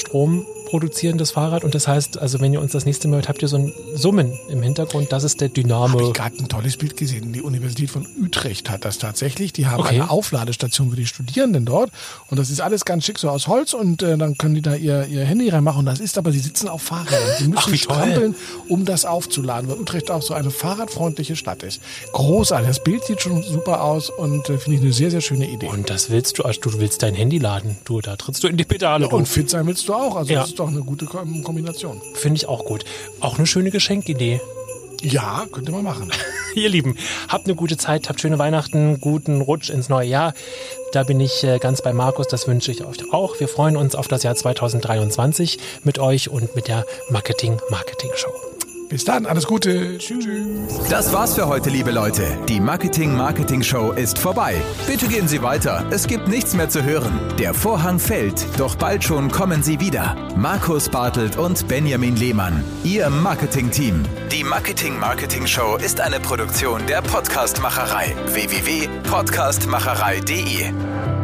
stromproduzierendes Fahrrad. Und das heißt, also wenn ihr uns das nächste Mal hört, habt ihr so ein Summen im Hintergrund. Das ist der Dynamo. ich gerade ein tolles Bild gesehen. Die Universität von Utrecht hat das tatsächlich. Die haben Okay. eine Aufladestation für die Studierenden dort. Und das ist alles ganz schick so aus Holz. Und äh, dann können die da ihr, ihr Handy reinmachen. Und das ist aber, sie sitzen auf Fahrrädern. Sie müssen Ach, strampeln, um das aufzuladen. Weil Utrecht auch so eine fahrradfreundliche Stadt ist. Großartig. Das Bild sieht schon super aus und äh, finde ich eine sehr, sehr schöne Idee. Und das willst du, also du willst dein Handy laden. Du, da trittst du in die Pedale und rum. fit sein willst du auch. Also Ja. das ist doch eine gute Ko- Kombination. Finde ich auch gut. Auch eine schöne Geschenkidee. Ja, könnte man machen. Ihr Lieben, habt eine gute Zeit, habt schöne Weihnachten, guten Rutsch ins neue Jahr. Da bin ich äh, ganz bei Markus, das wünsche ich euch auch. Wir freuen uns auf das Jahr 2023 mit euch und mit der Marketing-Marketing-Show. Bis dann, alles Gute. Tschüss. Das war's für heute, liebe Leute. Die Marketing Marketing Show ist vorbei. Bitte gehen Sie weiter. Es gibt nichts mehr zu hören. Der Vorhang fällt, doch bald schon kommen Sie wieder. Markus Bartelt und Benjamin Lehmann, Ihr Marketing-Team. Die Marketing Marketing Show ist eine Produktion der Podcastmacherei. www.podcastmacherei.de